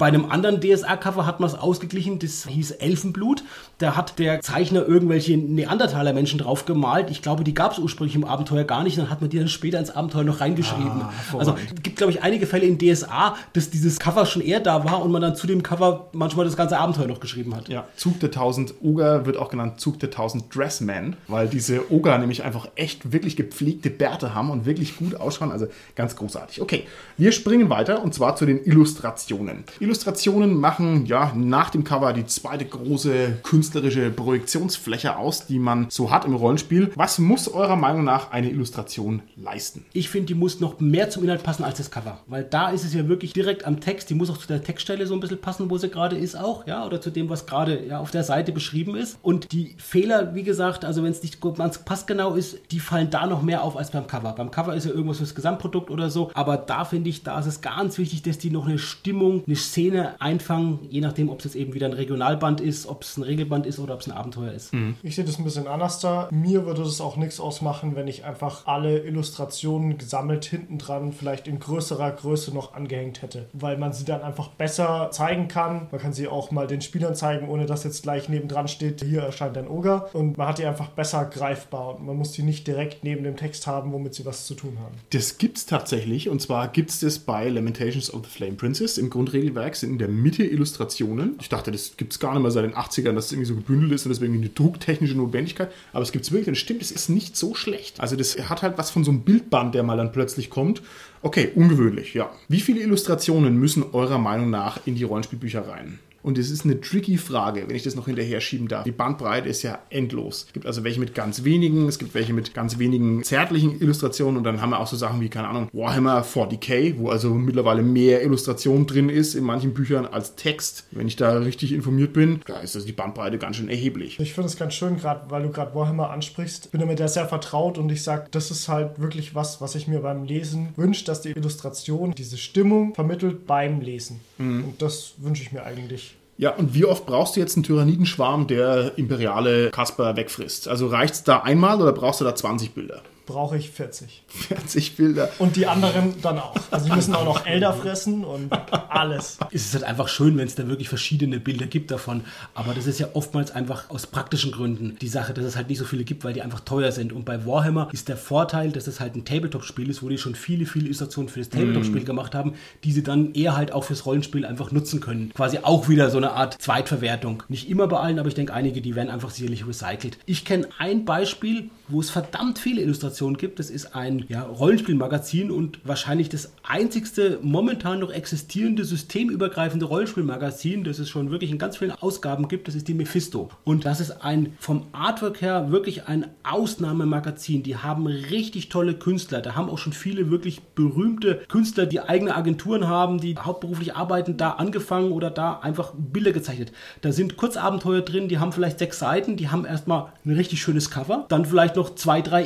Bei einem anderen DSA-Cover hat man es ausgeglichen, das hieß Elfenblut. Da hat der Zeichner irgendwelche Neandertaler-Menschen drauf gemalt. Ich glaube, die gab es ursprünglich im Abenteuer gar nicht. Dann hat man die dann später ins Abenteuer noch reingeschrieben. also es gibt, glaube ich, einige Fälle in DSA, dass dieses Cover schon eher da war und man dann zu dem Cover manchmal das ganze Abenteuer noch geschrieben hat. Ja, Zug der 1000 Oger wird auch genannt Zug der 1000 Dressmen, weil diese Oger nämlich einfach echt wirklich gepflegte Bärte haben und wirklich gut ausschauen. Also ganz großartig. Okay, wir springen weiter und zwar zu den Illustrationen. Illustrationen machen ja nach dem Cover die zweite große künstlerische Projektionsfläche aus, die man so hat im Rollenspiel. Was muss eurer Meinung nach eine Illustration leisten? Ich finde, die muss noch mehr zum Inhalt passen als das Cover. Weil da ist es ja wirklich direkt am Text. Die muss auch zu der Textstelle so ein bisschen passen, wo sie gerade ist auch. Ja, oder zu dem, was gerade ja, auf der Seite beschrieben ist. Und die Fehler, wie gesagt, also wenn es nicht ganz passgenau ist, die fallen da noch mehr auf als beim Cover. Beim Cover ist ja irgendwas fürs Gesamtprodukt oder so. Aber da finde ich, da ist es ganz wichtig, dass die noch eine Stimmung, eine Szene einfangen. Je nachdem, ob es jetzt eben wieder ein Regionalband ist, ob es ein Regelband ist oder ob es ein Abenteuer ist. Ich sehe das ein bisschen anders da. Mir würde es auch nichts ausmachen, wenn ich einfach alle Illustrationen gesammelt hinten dran vielleicht in größerer Größe noch angehängt hätte. Weil man sie dann einfach besser zeigen kann. Man kann sie auch mal den Spielern zeigen, ohne dass jetzt gleich nebendran steht, hier erscheint ein Oger. Und man hat die einfach besser greifbar. Und man muss die nicht direkt neben dem Text haben, womit sie was zu tun haben. Das gibt's tatsächlich und zwar gibt's das bei Lamentations of the Flame Princess. Im Grundregelwerk sind in der Mitte Illustrationen. Ich dachte, das gibt's gar nicht mehr seit den 80ern, dass es irgendwie so gebündelt ist und deswegen eine drucktechnische Notwendigkeit. Aber es gibt's wirklich und es stimmt, es ist nicht so schlecht. Also das hat halt was von so einem Bildband, der mal dann plötzlich kommt. Okay, ungewöhnlich, ja. Wie viele Illustrationen müssen eurer Meinung nach in die Rollenspielbücher rein? Und es ist eine tricky Frage, wenn ich das noch hinterher schieben darf. Die Bandbreite ist ja endlos. Es gibt also welche mit ganz wenigen, es gibt welche mit ganz wenigen zärtlichen Illustrationen und dann haben wir auch so Sachen wie, keine Ahnung, Warhammer 40k, wo also mittlerweile mehr Illustration drin ist in manchen Büchern als Text. Wenn ich da richtig informiert bin, da ist also die Bandbreite ganz schön erheblich. Ich finde es ganz schön, gerade weil du gerade Warhammer ansprichst. Ich bin damit sehr vertraut und ich sage, das ist halt wirklich was, was ich mir beim Lesen wünsche, dass die Illustration diese Stimmung vermittelt beim Lesen. Und das wünsche ich mir eigentlich. Ja, und wie oft brauchst du jetzt einen Tyrannidenschwarm, der imperiale Kasper wegfrisst? Also reicht's da einmal oder brauchst du da 20 Bilder? Brauche ich 40. 40 Bilder. Und die anderen dann auch. Also die müssen auch noch Elder fressen und alles. Es ist halt einfach schön, wenn es da wirklich verschiedene Bilder gibt davon. Aber das ist ja oftmals einfach aus praktischen Gründen die Sache, dass es halt nicht so viele gibt, weil die einfach teuer sind. Und bei Warhammer ist der Vorteil, dass es halt ein Tabletop-Spiel ist, wo die schon viele, viele Illustrationen für das Tabletop-Spiel gemacht haben, die sie dann eher halt auch fürs Rollenspiel einfach nutzen können. Quasi auch wieder so eine Art Zweitverwertung. Nicht immer bei allen, aber ich denke, einige, die werden einfach sicherlich recycelt. Ich kenne ein Beispiel, wo es verdammt viele Illustrationen gibt. Das ist ein ja, Rollenspielmagazin und wahrscheinlich das einzigste momentan noch existierende systemübergreifende Rollenspielmagazin, das es schon wirklich in ganz vielen Ausgaben gibt. Das ist die Mephisto. Und das ist ein vom Artwork her wirklich ein Ausnahmemagazin. Die haben richtig tolle Künstler. Da haben auch schon viele wirklich berühmte Künstler, die eigene Agenturen haben, die hauptberuflich arbeiten, da angefangen oder da einfach Bilder gezeichnet. Da sind Kurzabenteuer drin, die haben vielleicht sechs Seiten, die haben erstmal ein richtig schönes Cover, dann vielleicht noch zwei, drei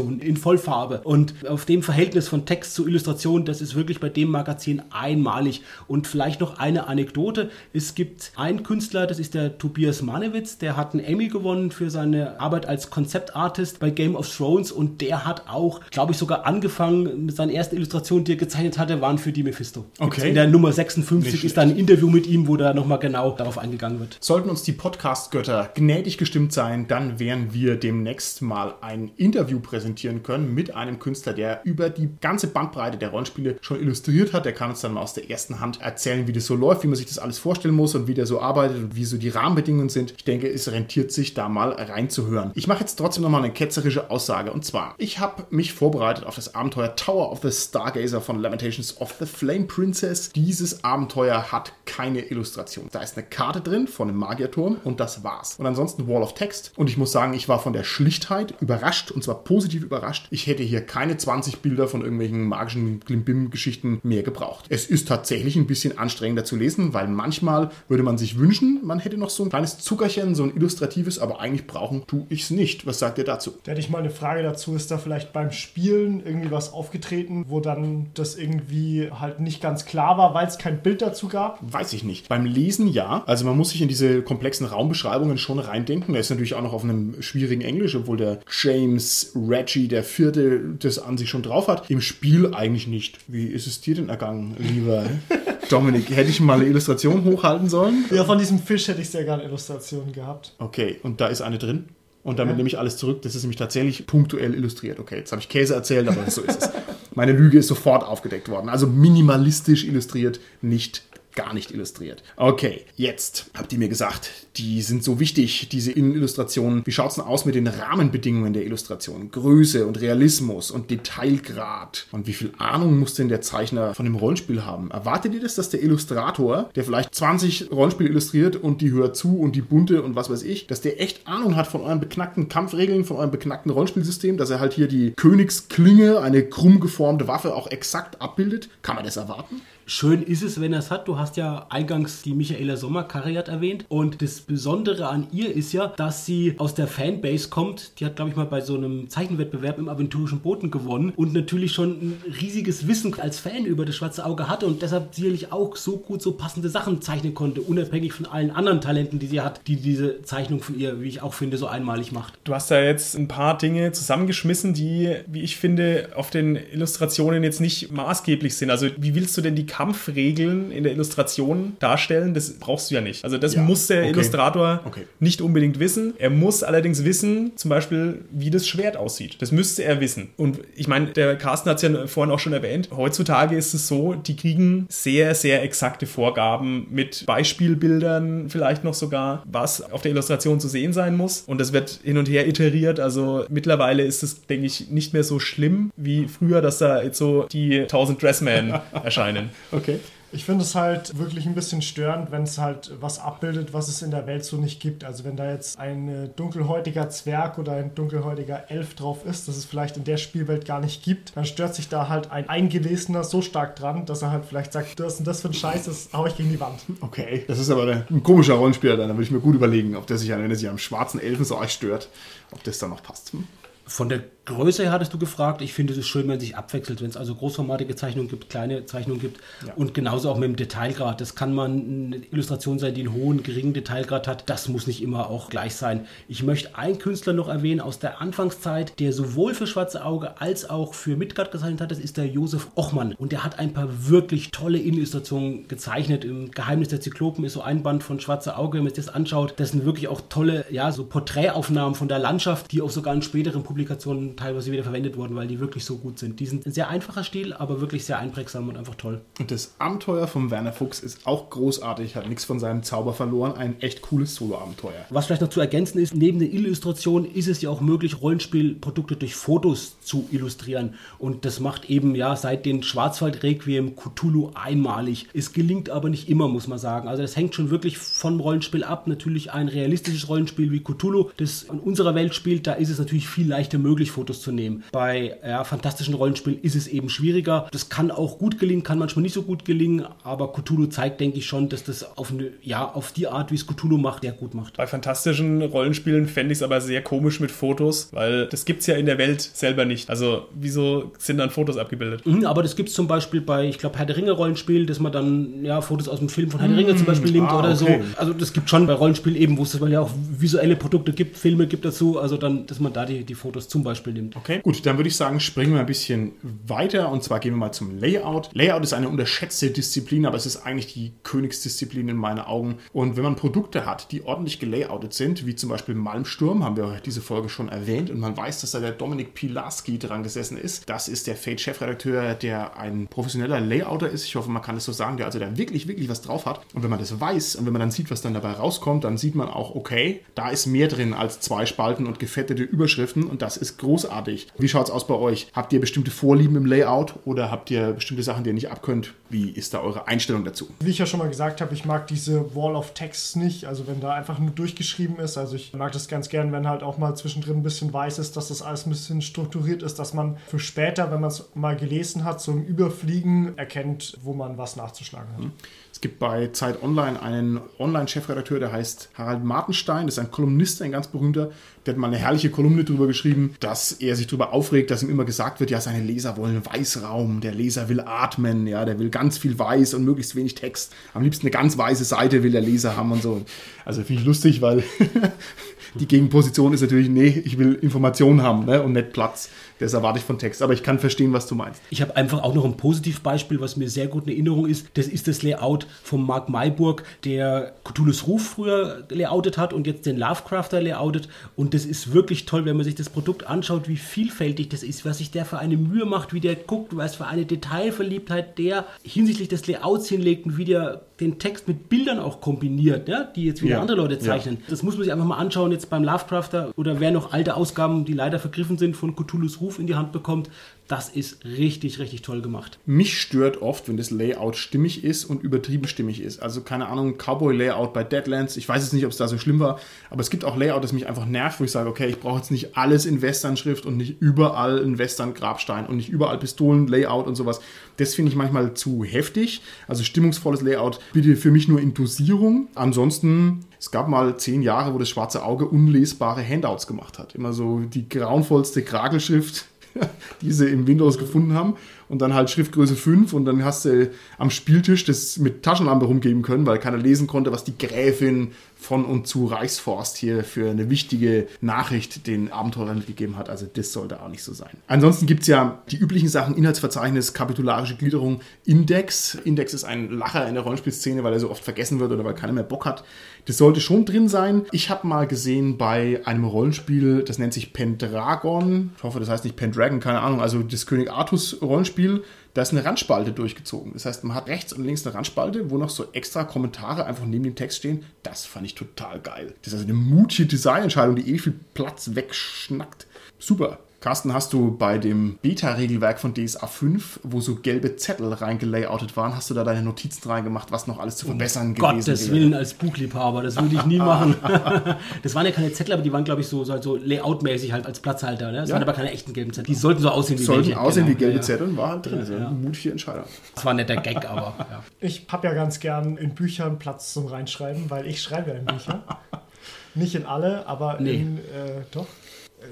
Illustrationen in Vollfarbe. Und auf dem Verhältnis von Text zu Illustration, das ist wirklich bei dem Magazin einmalig. Und vielleicht noch eine Anekdote. Es gibt einen Künstler, das ist der Tobias Manewitz, der hat einen Emmy gewonnen für seine Arbeit als Konzeptartist bei Game of Thrones und der hat auch, glaube ich, sogar angefangen mit seinen ersten Illustrationen, die er gezeichnet hatte, waren für die Mephisto. Gibt's Okay. In der Nummer 56 ist da ein Interview mit ihm, wo da nochmal genau darauf eingegangen wird. Sollten uns die Podcast-Götter gnädig gestimmt sein, dann werden wir demnächst mal ein Interview präsentieren können mit einem Künstler, der über die ganze Bandbreite der Rollenspiele schon illustriert hat. Der kann uns dann mal aus der ersten Hand erzählen, wie das so läuft, wie man sich das alles vorstellen muss und wie der so arbeitet und wie so die Rahmenbedingungen sind. Ich denke, es rentiert sich, da mal reinzuhören. Ich mache jetzt trotzdem nochmal eine ketzerische Aussage und zwar, ich habe mich vorbereitet auf das Abenteuer Tower of the Stargazer von Lamentations of the Flame Princess. Dieses Abenteuer hat keine Illustration. Da ist eine Karte drin von einem Magierturm und das war's. Und ansonsten Wall of Text. Und ich muss sagen, ich war von der Schlichtheit überrascht und zwar positiv überrascht. Ich hätte hier keine 20 Bilder von irgendwelchen magischen Klimbim-Geschichten mehr gebraucht. Es ist tatsächlich ein bisschen anstrengender zu lesen, weil manchmal würde man sich wünschen, man hätte noch so ein kleines Zuckerchen, so ein illustratives, aber eigentlich brauchen tue ich es nicht. Was sagt ihr dazu? Da hätte ich mal eine Frage dazu. Ist da vielleicht beim Spielen irgendwie was aufgetreten, wo dann das irgendwie halt nicht ganz klar war, weil es kein Bild dazu gab? Weiß ich nicht. Beim Lesen ja. Also man muss sich in diese komplexen Raumbeschreibungen schon reindenken. Er ist natürlich auch noch auf einem schwierigen Englisch, obwohl der James Reggie, der Vierte, das an sich schon drauf hat. Im Spiel eigentlich nicht. Wie ist es dir denn ergangen, lieber Dominik? Hätte ich mal eine Illustration hochhalten sollen? Ja, von diesem Fisch hätte ich sehr gerne Illustrationen gehabt. Okay, und da ist eine drin. Und damit nehme ich alles zurück. Das ist nämlich tatsächlich punktuell illustriert. Okay, jetzt habe ich Käse erzählt, aber so ist es. Meine Lüge ist sofort aufgedeckt worden. Also minimalistisch illustriert, nicht gar nicht illustriert. Okay, jetzt habt ihr mir gesagt, die sind so wichtig, diese Innenillustrationen. Wie schaut es denn aus mit den Rahmenbedingungen der Illustration? Größe und Realismus und Detailgrad. Und wie viel Ahnung muss denn der Zeichner von dem Rollenspiel haben? Erwartet ihr das, dass der Illustrator, der vielleicht 20 Rollenspiele illustriert und die hört zu und die bunte und was weiß ich, dass der echt Ahnung hat von euren beknackten Kampfregeln, von eurem beknackten Rollenspielsystem, dass er halt hier die Königsklinge, eine krumm geformte Waffe, auch exakt abbildet? Kann man das erwarten? Schön ist es, wenn er es hat. Du hast ja eingangs die Michaela Sommer-Karriere erwähnt. Und das Besondere an ihr ist ja, dass sie aus der Fanbase kommt. Die hat, glaube ich, mal bei so einem Zeichenwettbewerb im aventurischen Boten gewonnen und natürlich schon ein riesiges Wissen als Fan über das schwarze Auge hatte und deshalb sicherlich auch so gut so passende Sachen zeichnen konnte, unabhängig von allen anderen Talenten, die sie hat, die diese Zeichnung von ihr, wie ich auch finde, so einmalig macht. Du hast da jetzt ein paar Dinge zusammengeschmissen, die, wie ich finde, auf den Illustrationen jetzt nicht maßgeblich sind. Also wie willst du denn die Kampfregeln in der Illustration darstellen? Das brauchst du ja nicht. Also das Ja, muss der okay. Illustrator Okay. nicht unbedingt wissen. Er muss allerdings wissen, zum Beispiel, wie das Schwert aussieht. Das müsste er wissen. Und ich meine, der Carsten hat es ja vorhin auch schon erwähnt. Heutzutage ist es so, die kriegen sehr, sehr exakte Vorgaben mit Beispielbildern, vielleicht noch sogar, was auf der Illustration zu sehen sein muss. Und das wird hin und her iteriert. Also mittlerweile ist es, denke ich, nicht mehr so schlimm wie früher, dass da jetzt so die 1000 Dressmen erscheinen. Okay. Ich finde es halt wirklich ein bisschen störend, wenn es halt was abbildet, was es in der Welt so nicht gibt. Also wenn da jetzt ein äh, dunkelhäutiger Zwerg oder ein dunkelhäutiger Elf drauf ist, das es vielleicht in der Spielwelt gar nicht gibt, dann stört sich da halt ein Eingelesener so stark dran, dass er halt vielleicht sagt, das und das für ein Scheiß, das hau ich gegen die Wand. Okay, das ist aber ein komischer Rollenspieler dann. Da würde ich mir gut überlegen, ob der sich, an- wenn er sich am schwarzen Elfen so arg stört, ob das dann noch passt. Hm? Von der Größe her hattest du gefragt. Ich finde es schön, wenn sich abwechselt, wenn es also großformatige Zeichnungen gibt, kleine Zeichnungen gibt Ja. und genauso auch mit dem Detailgrad. Das kann man eine Illustration sein, die einen hohen, geringen Detailgrad hat. Das muss nicht immer auch gleich sein. Ich möchte einen Künstler noch erwähnen aus der Anfangszeit, der sowohl für Schwarze Auge als auch für Midgard gezeichnet hat. Das ist der Josef Ochmann und der hat ein paar wirklich tolle Illustrationen gezeichnet. Im Geheimnis der Zyklopen ist so ein Band von Schwarze Auge, wenn man sich das anschaut. Das sind wirklich auch tolle, ja, so Porträtaufnahmen von der Landschaft, die auch sogar in späteren Publikationen teilweise wieder verwendet wurden, weil die wirklich so gut sind. Die sind ein sehr einfacher Stil, aber wirklich sehr einprägsam und einfach toll. Und das Abenteuer von Werner Fuchs ist auch großartig, hat nichts von seinem Zauber verloren. Ein echt cooles Solo-Abenteuer. Was vielleicht noch zu ergänzen ist, neben der Illustration ist es ja auch möglich, Rollenspielprodukte durch Fotos zu illustrieren. Und das macht eben ja seit den Schwarzwald-Requiem Cthulhu einmalig. Es gelingt aber nicht immer, muss man sagen. Also das hängt schon wirklich vom Rollenspiel ab. Natürlich ein realistisches Rollenspiel wie Cthulhu, das in unserer Welt spielt, da ist es natürlich viel leichter möglich, Fotos zu nehmen. Bei ja, fantastischen Rollenspielen ist es eben schwieriger. Das kann auch gut gelingen, kann manchmal nicht so gut gelingen, aber Cthulhu zeigt, denke ich schon, dass das auf, eine, ja, auf die Art, wie es Cthulhu macht, sehr gut macht. Bei fantastischen Rollenspielen fände ich es aber sehr komisch mit Fotos, weil das gibt es ja in der Welt selber nicht. Also wieso sind dann Fotos abgebildet? Mhm, aber das gibt es zum Beispiel bei, ich glaube, Herr der Ringe Rollenspiel, dass man dann ja Fotos aus dem Film von Herr der Ringe zum Beispiel nimmt ah, oder okay. so. Also das gibt schon bei Rollenspiel eben, wo es ja auch visuelle Produkte gibt, Filme gibt dazu, also dann, dass man da die, die Fotos zum Beispiel nimmt. Okay, gut, dann würde ich sagen, springen wir ein bisschen weiter und zwar gehen wir mal zum Layout. Layout ist eine unterschätzte Disziplin, aber es ist eigentlich die Königsdisziplin in meinen Augen. Und wenn man Produkte hat, die ordentlich gelayoutet sind, wie zum Beispiel Malmsturm, haben wir diese Folge schon erwähnt, und man weiß, dass da der Dominik Pilarski dran gesessen ist. Das ist der Fate-Chefredakteur, der ein professioneller Layouter ist. Ich hoffe, man kann es so sagen, der also da wirklich, wirklich was drauf hat. Und wenn man das weiß und wenn man dann sieht, was dann dabei rauskommt, dann sieht man auch, okay, da ist mehr drin als zwei Spalten und gefettete Überschriften und das ist großartig. Wie schaut es aus bei euch? Habt ihr bestimmte Vorlieben im Layout oder habt ihr bestimmte Sachen, die ihr nicht abkönnt? Wie ist da eure Einstellung dazu? Wie ich ja schon mal gesagt habe, ich mag diese Wall of Text nicht, also wenn da einfach nur durchgeschrieben ist. Also ich mag das ganz gern, wenn halt auch mal zwischendrin ein bisschen weiß ist, dass das alles ein bisschen strukturiert ist, dass man für später, wenn man es mal gelesen hat, so im Überfliegen erkennt, wo man was nachzuschlagen hat. Es gibt bei Zeit Online einen Online-Chefredakteur, der heißt Harald Martenstein. Das ist ein Kolumnist, ein ganz berühmter. Der hat mal eine herrliche Kolumne darüber geschrieben, dass er sich darüber aufregt, dass ihm immer gesagt wird, ja, seine Leser wollen Weißraum, der Leser will atmen, ja, der will ganz viel Weiß und möglichst wenig Text. Am liebsten eine ganz weiße Seite will der Leser haben und so. Also finde ich lustig, weil die Gegenposition ist natürlich, nee, ich will Informationen haben ne, und nicht Platz. Das erwarte ich von Text. Aber ich kann verstehen, was du meinst. Ich habe einfach auch noch ein Positivbeispiel, was mir sehr gut in Erinnerung ist. Das ist das Layout von Mark Mayburg, der Cthulhu's Ruf früher layoutet hat und jetzt den Lovecrafter layoutet. Und das ist wirklich toll, wenn man sich das Produkt anschaut, wie vielfältig das ist, was sich der für eine Mühe macht, wie der guckt, was für eine Detailverliebtheit der hinsichtlich des Layouts hinlegt und wie der den Text mit Bildern auch kombiniert, ja, die jetzt wieder Ja. andere Leute zeichnen. Das muss man sich einfach mal anschauen jetzt beim Lovecrafter oder wer noch alte Ausgaben, die leider vergriffen sind, von Cthulhu's Ruf in die Hand bekommt. Das ist richtig, richtig toll gemacht. Mich stört oft, wenn das Layout stimmig ist und übertrieben stimmig ist. Also keine Ahnung, Cowboy-Layout bei Deadlands. Ich weiß jetzt nicht, ob es da so schlimm war, aber es gibt auch Layout, das mich einfach nervt, wo ich sage, okay, ich brauche jetzt nicht alles in Western-Schrift und nicht überall ein Western-Grabstein und nicht überall Pistolen-Layout und sowas. Das finde ich manchmal zu heftig. Also stimmungsvolles Layout bitte für mich nur in Dosierung. Ansonsten es gab mal zehn Jahre, wo das schwarze Auge unlesbare Handouts gemacht hat. Immer so die grauenvollste Kragelschrift, die sie im Windows gefunden haben. Und dann halt Schriftgröße 5 und dann hast du am Spieltisch das mit Taschenlampe rumgeben können, weil keiner lesen konnte, was die Gräfin von und zu Reichsforst hier für eine wichtige Nachricht den Abenteurern gegeben hat. Also das sollte auch nicht so sein. Ansonsten gibt es ja die üblichen Sachen, Inhaltsverzeichnis, kapitularische Gliederung, Index. Index ist ein Lacher in der Rollenspielszene, weil er so oft vergessen wird oder weil keiner mehr Bock hat. Das sollte schon drin sein. Ich habe mal gesehen bei einem Rollenspiel, das nennt sich Pendragon. Ich hoffe, das heißt nicht Pendragon, keine Ahnung. Also das König Artus Rollenspiel. Da ist eine Randspalte durchgezogen. Das heißt, man hat rechts und links eine Randspalte, wo noch so extra Kommentare einfach neben dem Text stehen. Das fand ich total geil. Das ist also eine mutige Designentscheidung, die ewig viel Platz wegschnackt. Super. Carsten, hast du bei dem Beta-Regelwerk von DSA 5, wo so gelbe Zettel reingelayoutet waren, hast du da deine Notizen reingemacht, was noch alles zu verbessern gewesen Gottes wäre? Willen als Buchliebhaber, das würde ich nie machen. das waren ja keine Zettel, aber die waren, glaube ich, so, so, so layoutmäßig halt als Platzhalter. Ne? Das Ja. waren aber keine echten gelben Zettel. Die sollten so aussehen wie Sollten welche. aussehen wie Genau, gelbe ja. Zettel und war halt drin. Ja, eine mutige Entscheidung. Das war nicht der Gag, aber ja. Ich habe ja ganz gern in Büchern Platz zum Reinschreiben, weil ich schreibe ja in Bücher. Nicht in alle, aber Nee. in, äh, doch.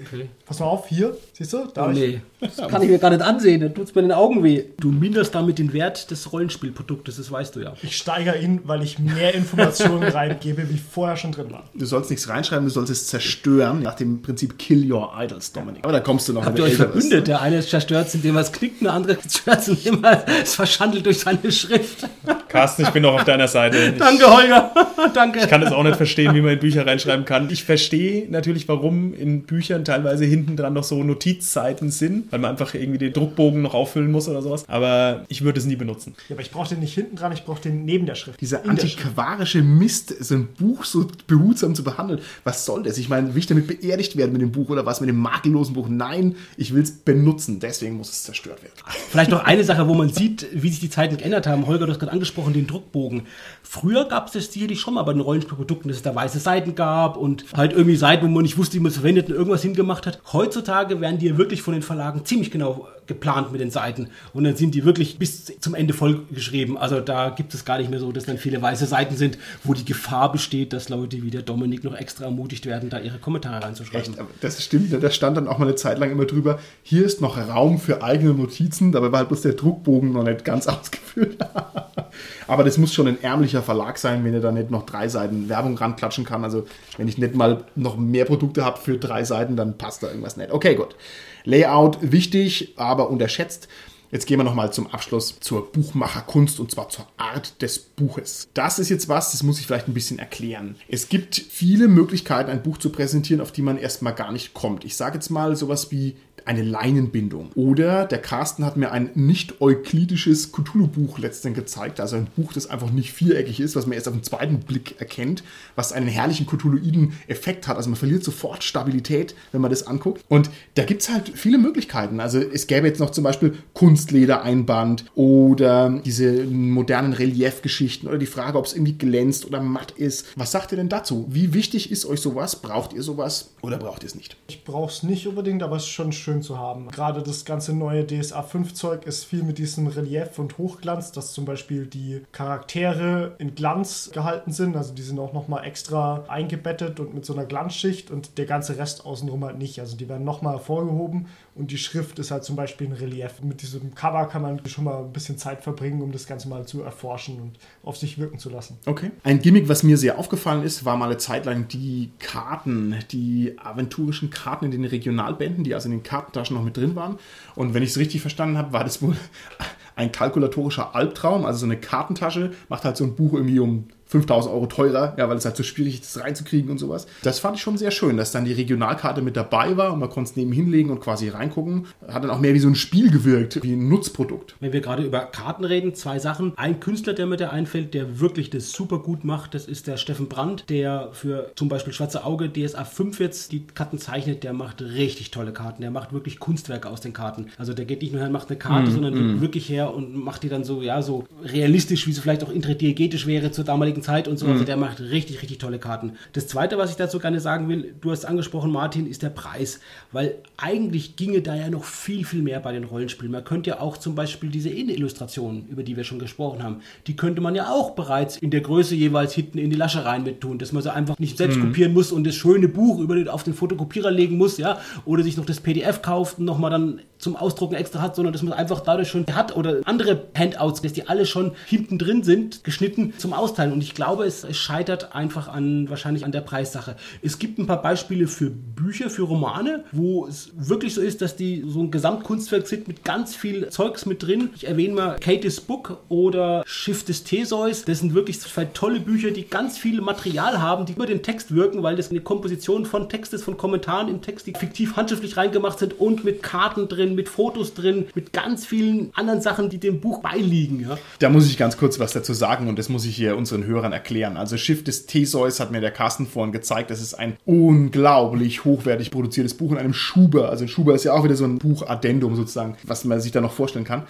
Okay. Pass mal auf, hier, siehst du? Da Oh hab ich- nee, das kann ich mir gar nicht ansehen, dann tut es mir in den Augen weh. Du minderst damit den Wert des Rollenspielproduktes, das weißt du ja. Ich steigere ihn, weil ich mehr Informationen reingebe, wie vorher schon drin war. Du sollst nichts reinschreiben, du sollst es zerstören, nach dem Prinzip Kill Your Idols, Dominik. Aber da kommst du noch Habt ihr euch verbündet? Der eine zerstört, indem er es klickt, der andere zerstört, indem er es verschandelt durch seine Schrift. Carsten, ich bin noch auf deiner Seite. Ich Danke, Holger. Danke. kann es auch nicht verstehen, wie man in Bücher reinschreiben kann. Ich verstehe natürlich, warum in Büchern teilweise hinten dran noch so Notizseiten sind, weil man einfach irgendwie den Druckbogen noch auffüllen muss oder sowas. Aber ich würde es nie benutzen. Ja, aber ich brauche den nicht hinten dran, ich brauche den neben der Schrift. Dieser In antiquarische Mist, so ein Buch so behutsam zu behandeln. Was soll das? Ich meine, will ich damit beerdigt werden mit dem Buch oder was? Mit dem makellosen Buch? Nein, ich will es benutzen. Deswegen muss es zerstört werden. Vielleicht noch eine Sache, wo man sieht, wie sich die Zeiten geändert haben. Holger, du hast gerade angesprochen, den Druckbogen. Früher gab es das sicherlich schon mal bei den Rollenspielprodukten, dass es da weiße Seiten gab und halt irgendwie Seiten, wo man nicht wusste, wie man es verwendet und irgendwas hingemacht hat. Heutzutage werden die ja wirklich von den Verlagen ziemlich genau geplant mit den Seiten. Und dann sind die wirklich bis zum Ende vollgeschrieben. Also da gibt es gar nicht mehr so, dass dann viele weiße Seiten sind, wo die Gefahr besteht, dass Leute wie der Dominik noch extra ermutigt werden, da ihre Kommentare reinzuschreiben. Echt, das stimmt. ne? Da stand dann auch mal eine Zeit lang immer drüber, hier ist noch Raum für eigene Notizen. Dabei war halt bloß der Druckbogen noch nicht ganz ausgefüllt. aber das muss schon ein ärmlicher Verlag sein, wenn er da nicht noch drei Seiten Werbung ranklatschen kann. Also wenn ich nicht mal noch mehr Produkte habe für drei Seiten, dann passt da irgendwas nicht. Okay, gut. Layout wichtig, aber unterschätzt. Jetzt gehen wir nochmal zum Abschluss zur Buchmacherkunst und zwar zur Art des Buches. Das ist jetzt was, das muss ich vielleicht ein bisschen erklären. Es gibt viele Möglichkeiten, ein Buch zu präsentieren, auf die man erstmal gar nicht kommt. Ich sage jetzt mal sowas wie eine Leinenbindung. Oder der Carsten hat mir ein nicht-euklidisches Cthulhu-Buch letztens gezeigt. Also ein Buch, das einfach nicht viereckig ist, was man erst auf den zweiten Blick erkennt, was einen herrlichen Cthulhuiden Effekt hat. Also man verliert sofort Stabilität, wenn man das anguckt. Und da gibt es halt viele Möglichkeiten. Also es gäbe jetzt noch zum Beispiel Kunstledereinband oder diese modernen Reliefgeschichten oder die Frage, ob es irgendwie glänzt oder matt ist. Was sagt ihr denn dazu? Wie wichtig ist euch sowas? Braucht ihr sowas oder braucht ihr es nicht? Ich brauche es nicht unbedingt, aber es ist schon schön zu haben. Gerade das ganze neue DSA 5 Zeug ist viel mit diesem Relief und Hochglanz, dass zum Beispiel die Charaktere in Glanz gehalten sind. Also die sind auch nochmal extra eingebettet und mit so einer Glanzschicht und der ganze Rest außenrum halt nicht. Also die werden nochmal hervorgehoben und die Schrift ist halt zum Beispiel ein Relief. Mit diesem Cover kann man schon mal ein bisschen Zeit verbringen, um das Ganze mal zu erforschen und auf sich wirken zu lassen. Okay. Ein Gimmick, was mir sehr aufgefallen ist, war mal eine Zeit lang die Karten, die aventurischen Karten in den Regionalbänden, die also in den Kartentaschen noch mit drin waren. Und wenn ich es richtig verstanden habe, war das wohl ein kalkulatorischer Albtraum. Also so eine Kartentasche macht halt so ein Buch irgendwie um 5000 Euro teurer, ja, weil es halt so schwierig ist, das reinzukriegen und sowas. Das fand ich schon sehr schön, dass dann die Regionalkarte mit dabei war und man konnte es neben hinlegen und quasi reingucken. Hat dann auch mehr wie so ein Spiel gewirkt, wie ein Nutzprodukt. Wenn wir gerade über Karten reden, zwei Sachen. Ein Künstler, der mir da einfällt, der wirklich das super gut macht, das ist der Steffen Brandt, der für zum Beispiel Schwarze Auge DSA 5 jetzt die Karten zeichnet. Der macht richtig tolle Karten. Der macht wirklich Kunstwerke aus den Karten. Also der geht nicht nur her und macht eine Karte, sondern geht wirklich her und macht die dann so, ja, so realistisch, wie sie vielleicht auch intradiegetisch wäre zur damaligen Zeit und so. Also der macht richtig, richtig tolle Karten. Das zweite, was ich dazu gerne sagen will, du hast angesprochen, Martin, ist der Preis. Weil eigentlich ginge da ja noch viel, viel mehr bei den Rollenspielen. Man könnte ja auch zum Beispiel diese Innenillustrationen, über die wir schon gesprochen haben, die könnte man ja auch bereits in der Größe jeweils hinten in die Lasche rein mit tun, dass man sie einfach nicht selbst kopieren muss und das schöne Buch über den, auf den Fotokopierer legen muss, ja, oder sich noch das PDF kauft und nochmal dann zum Ausdrucken extra hat, sondern dass man einfach dadurch schon hat oder andere Handouts, dass die alle schon hinten drin sind, geschnitten zum Austeilen. Und ich glaube, es, es scheitert einfach an wahrscheinlich an der Preissache. Es gibt ein paar Beispiele für Bücher, für Romane, wo es wirklich so ist, dass die so ein Gesamtkunstwerk sind mit ganz viel Zeugs mit drin. Ich erwähne mal Katie's Book oder Schiff des Theseus. Das sind wirklich zwei tolle Bücher, die ganz viel Material haben, die über den Text wirken, weil das eine Komposition von Text ist, von Kommentaren im Text, die fiktiv handschriftlich reingemacht sind und mit Karten drin, mit Fotos drin, mit ganz vielen anderen Sachen, die dem Buch beiliegen. Ja. Da muss ich ganz kurz was dazu sagen und das muss ich hier unseren Hörern erklären. Also Schiff des Theseus hat mir der Carsten vorhin gezeigt. Das ist ein unglaublich hochwertig produziertes Buch in einem Schuber. Also ein Schuber ist ja auch wieder so ein Buch-Addendum sozusagen, was man sich da noch vorstellen kann.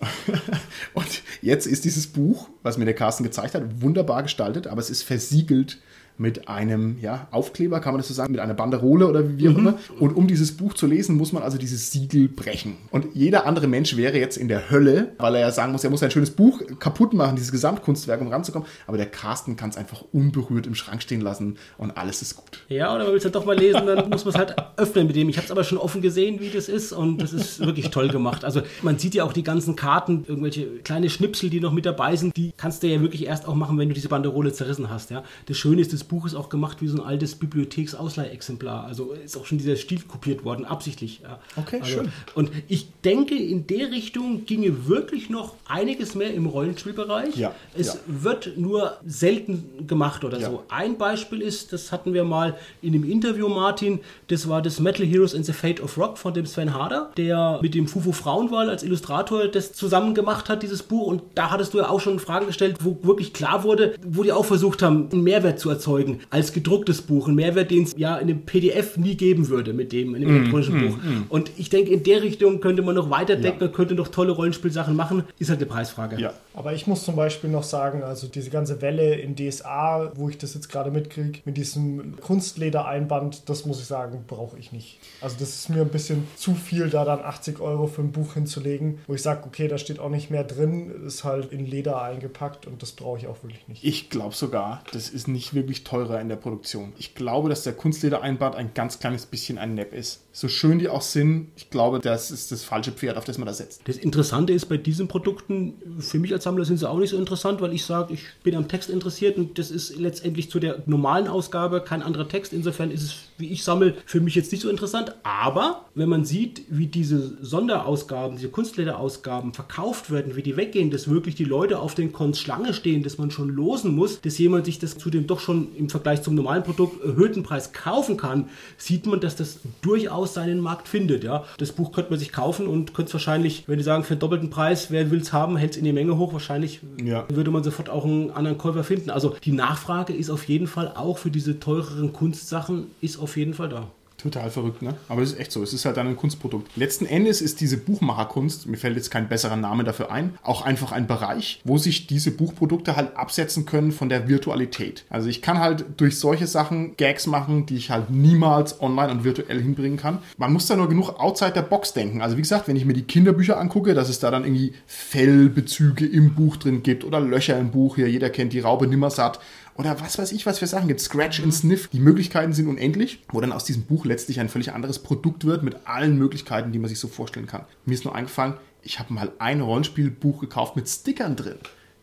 Und jetzt ist dieses Buch, was mir der Carsten gezeigt hat, wunderbar gestaltet, aber es ist versiegelt mit einem ja, Aufkleber, kann man das so sagen, mit einer Banderole oder wie auch immer. Und um dieses Buch zu lesen, muss man also dieses Siegel brechen. Und jeder andere Mensch wäre jetzt in der Hölle, weil er ja sagen muss, er muss ein schönes Buch kaputt machen, dieses Gesamtkunstwerk, um ranzukommen. Aber der Carsten kann es einfach unberührt im Schrank stehen lassen und alles ist gut. Ja, oder man will es halt doch mal lesen, dann muss man es halt öffnen mit dem. Ich habe es aber schon offen gesehen, wie das ist und das ist wirklich toll gemacht. Also man sieht ja auch die ganzen Karten, irgendwelche kleine Schnipsel, die noch mit dabei sind, die kannst du ja wirklich erst auch machen, wenn du diese Banderole zerrissen hast. Ja? Das Schöne ist, das Buch ist auch gemacht wie so ein altes Bibliotheksausleihexemplar. Also ist auch schon dieser Stil kopiert worden, absichtlich. Ja. Okay, also, schön. Und ich denke, in der Richtung ginge wirklich noch einiges mehr im Rollenspielbereich. Ja, Es ja. wird nur selten gemacht oder Ja. so. Ein Beispiel ist, das hatten wir mal in dem Interview, Martin, das war das Metal Heroes and the Fate of Rock von dem Sven Harder, der mit dem Fufu Frauenwahl als Illustrator das zusammen gemacht hat, dieses Buch. Und da hattest du ja auch schon Fragen gestellt, wo wirklich klar wurde, wo die auch versucht haben, einen Mehrwert zu erzeugen als gedrucktes Buch. Einen Mehrwert, den es ja in einem PDF nie geben würde mit dem, in dem elektronischen Buch. Und ich denke, in der Richtung könnte man noch weiterdenken, man könnte noch tolle Rollenspielsachen machen. Ist halt eine Preisfrage. Ja. Aber ich muss zum Beispiel noch sagen, also diese ganze Welle in DSA, wo ich das jetzt gerade mitkriege, mit diesem Kunstledereinband, das muss ich sagen, brauche ich nicht. Also das ist mir ein bisschen zu viel, da dann 80 Euro für ein Buch hinzulegen, wo ich sage, okay, da steht auch nicht mehr drin, ist halt in Leder eingepackt und das brauche ich auch wirklich nicht. Ich glaube sogar, das ist nicht wirklich teurer in der Produktion. Ich glaube, dass der Kunstledereinband ein ganz kleines bisschen ein Nepp ist. So schön die auch sind, ich glaube, das ist das falsche Pferd, auf das man da setzt. Das Interessante ist bei diesen Produkten, für mich als Sammler sind sie auch nicht so interessant, weil ich sage, ich bin am Text interessiert und das ist letztendlich zu der normalen Ausgabe kein anderer Text. Insofern ist es, wie ich sammle, für mich jetzt nicht so interessant. Aber wenn man sieht, wie diese Sonderausgaben, diese Kunstlederausgaben verkauft werden, wie die weggehen, dass wirklich die Leute auf den Cons Schlange stehen, dass man schon losen muss, dass jemand sich das zu dem doch schon im Vergleich zum normalen Produkt erhöhten Preis kaufen kann, sieht man, dass das durchaus seinen Markt findet. Ja? Das Buch könnte man sich kaufen und könnte es wahrscheinlich, wenn die sagen, für doppelten Preis, wer will es haben, hält es in die Menge hoch, wahrscheinlich Ja. würde man sofort auch einen anderen Käufer finden. Also die Nachfrage ist auf jeden Fall auch für diese teureren Kunstsachen ist auf jeden Fall da. Total verrückt, ne? Aber das ist echt so. Es ist halt dann ein Kunstprodukt. Letzten Endes ist diese Buchmacherkunst, mir fällt jetzt kein besserer Name dafür ein, auch einfach ein Bereich, wo sich diese Buchprodukte halt absetzen können von der Virtualität. Also ich kann halt durch solche Sachen Gags machen, die ich halt niemals online und virtuell hinbringen kann. Man muss da nur genug outside der Box denken. Also wie gesagt, wenn ich mir die Kinderbücher angucke, dass es da dann irgendwie Fellbezüge im Buch drin gibt oder Löcher im Buch. Hier, jeder kennt die Raube Nimmersatt oder was weiß ich, was für Sachen gibt. Scratch and Sniff. Die Möglichkeiten sind unendlich, wo dann aus diesem Buch letztlich ein völlig anderes Produkt wird mit allen Möglichkeiten, die man sich so vorstellen kann. Mir ist nur eingefallen, ich habe mal ein Rollenspielbuch gekauft mit Stickern drin.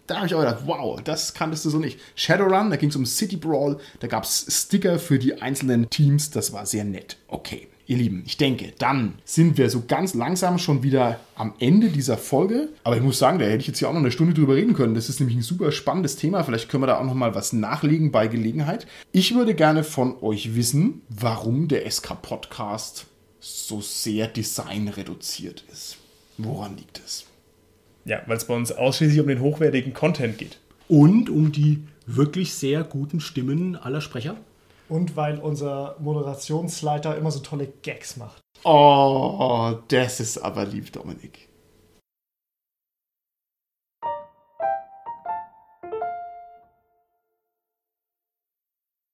Da habe ich auch gedacht, wow, das kanntest du so nicht. Shadowrun, da ging es um City Brawl, da gab es Sticker für die einzelnen Teams, das war sehr nett. Okay, ihr Lieben, ich denke, dann sind wir so ganz langsam schon wieder am Ende dieser Folge. Aber ich muss sagen, da hätte ich jetzt ja auch noch eine Stunde drüber reden können. Das ist nämlich ein super spannendes Thema. Vielleicht können wir da auch noch mal was nachlegen bei Gelegenheit. Ich würde gerne von euch wissen, warum der SK-Podcast so sehr designreduziert ist. Woran liegt es? Ja, weil es bei uns ausschließlich um den hochwertigen Content geht. Und um die wirklich sehr guten Stimmen aller Sprecher. Und weil unser Moderationsleiter immer so tolle Gags macht. Oh, das ist aber lieb, Dominik.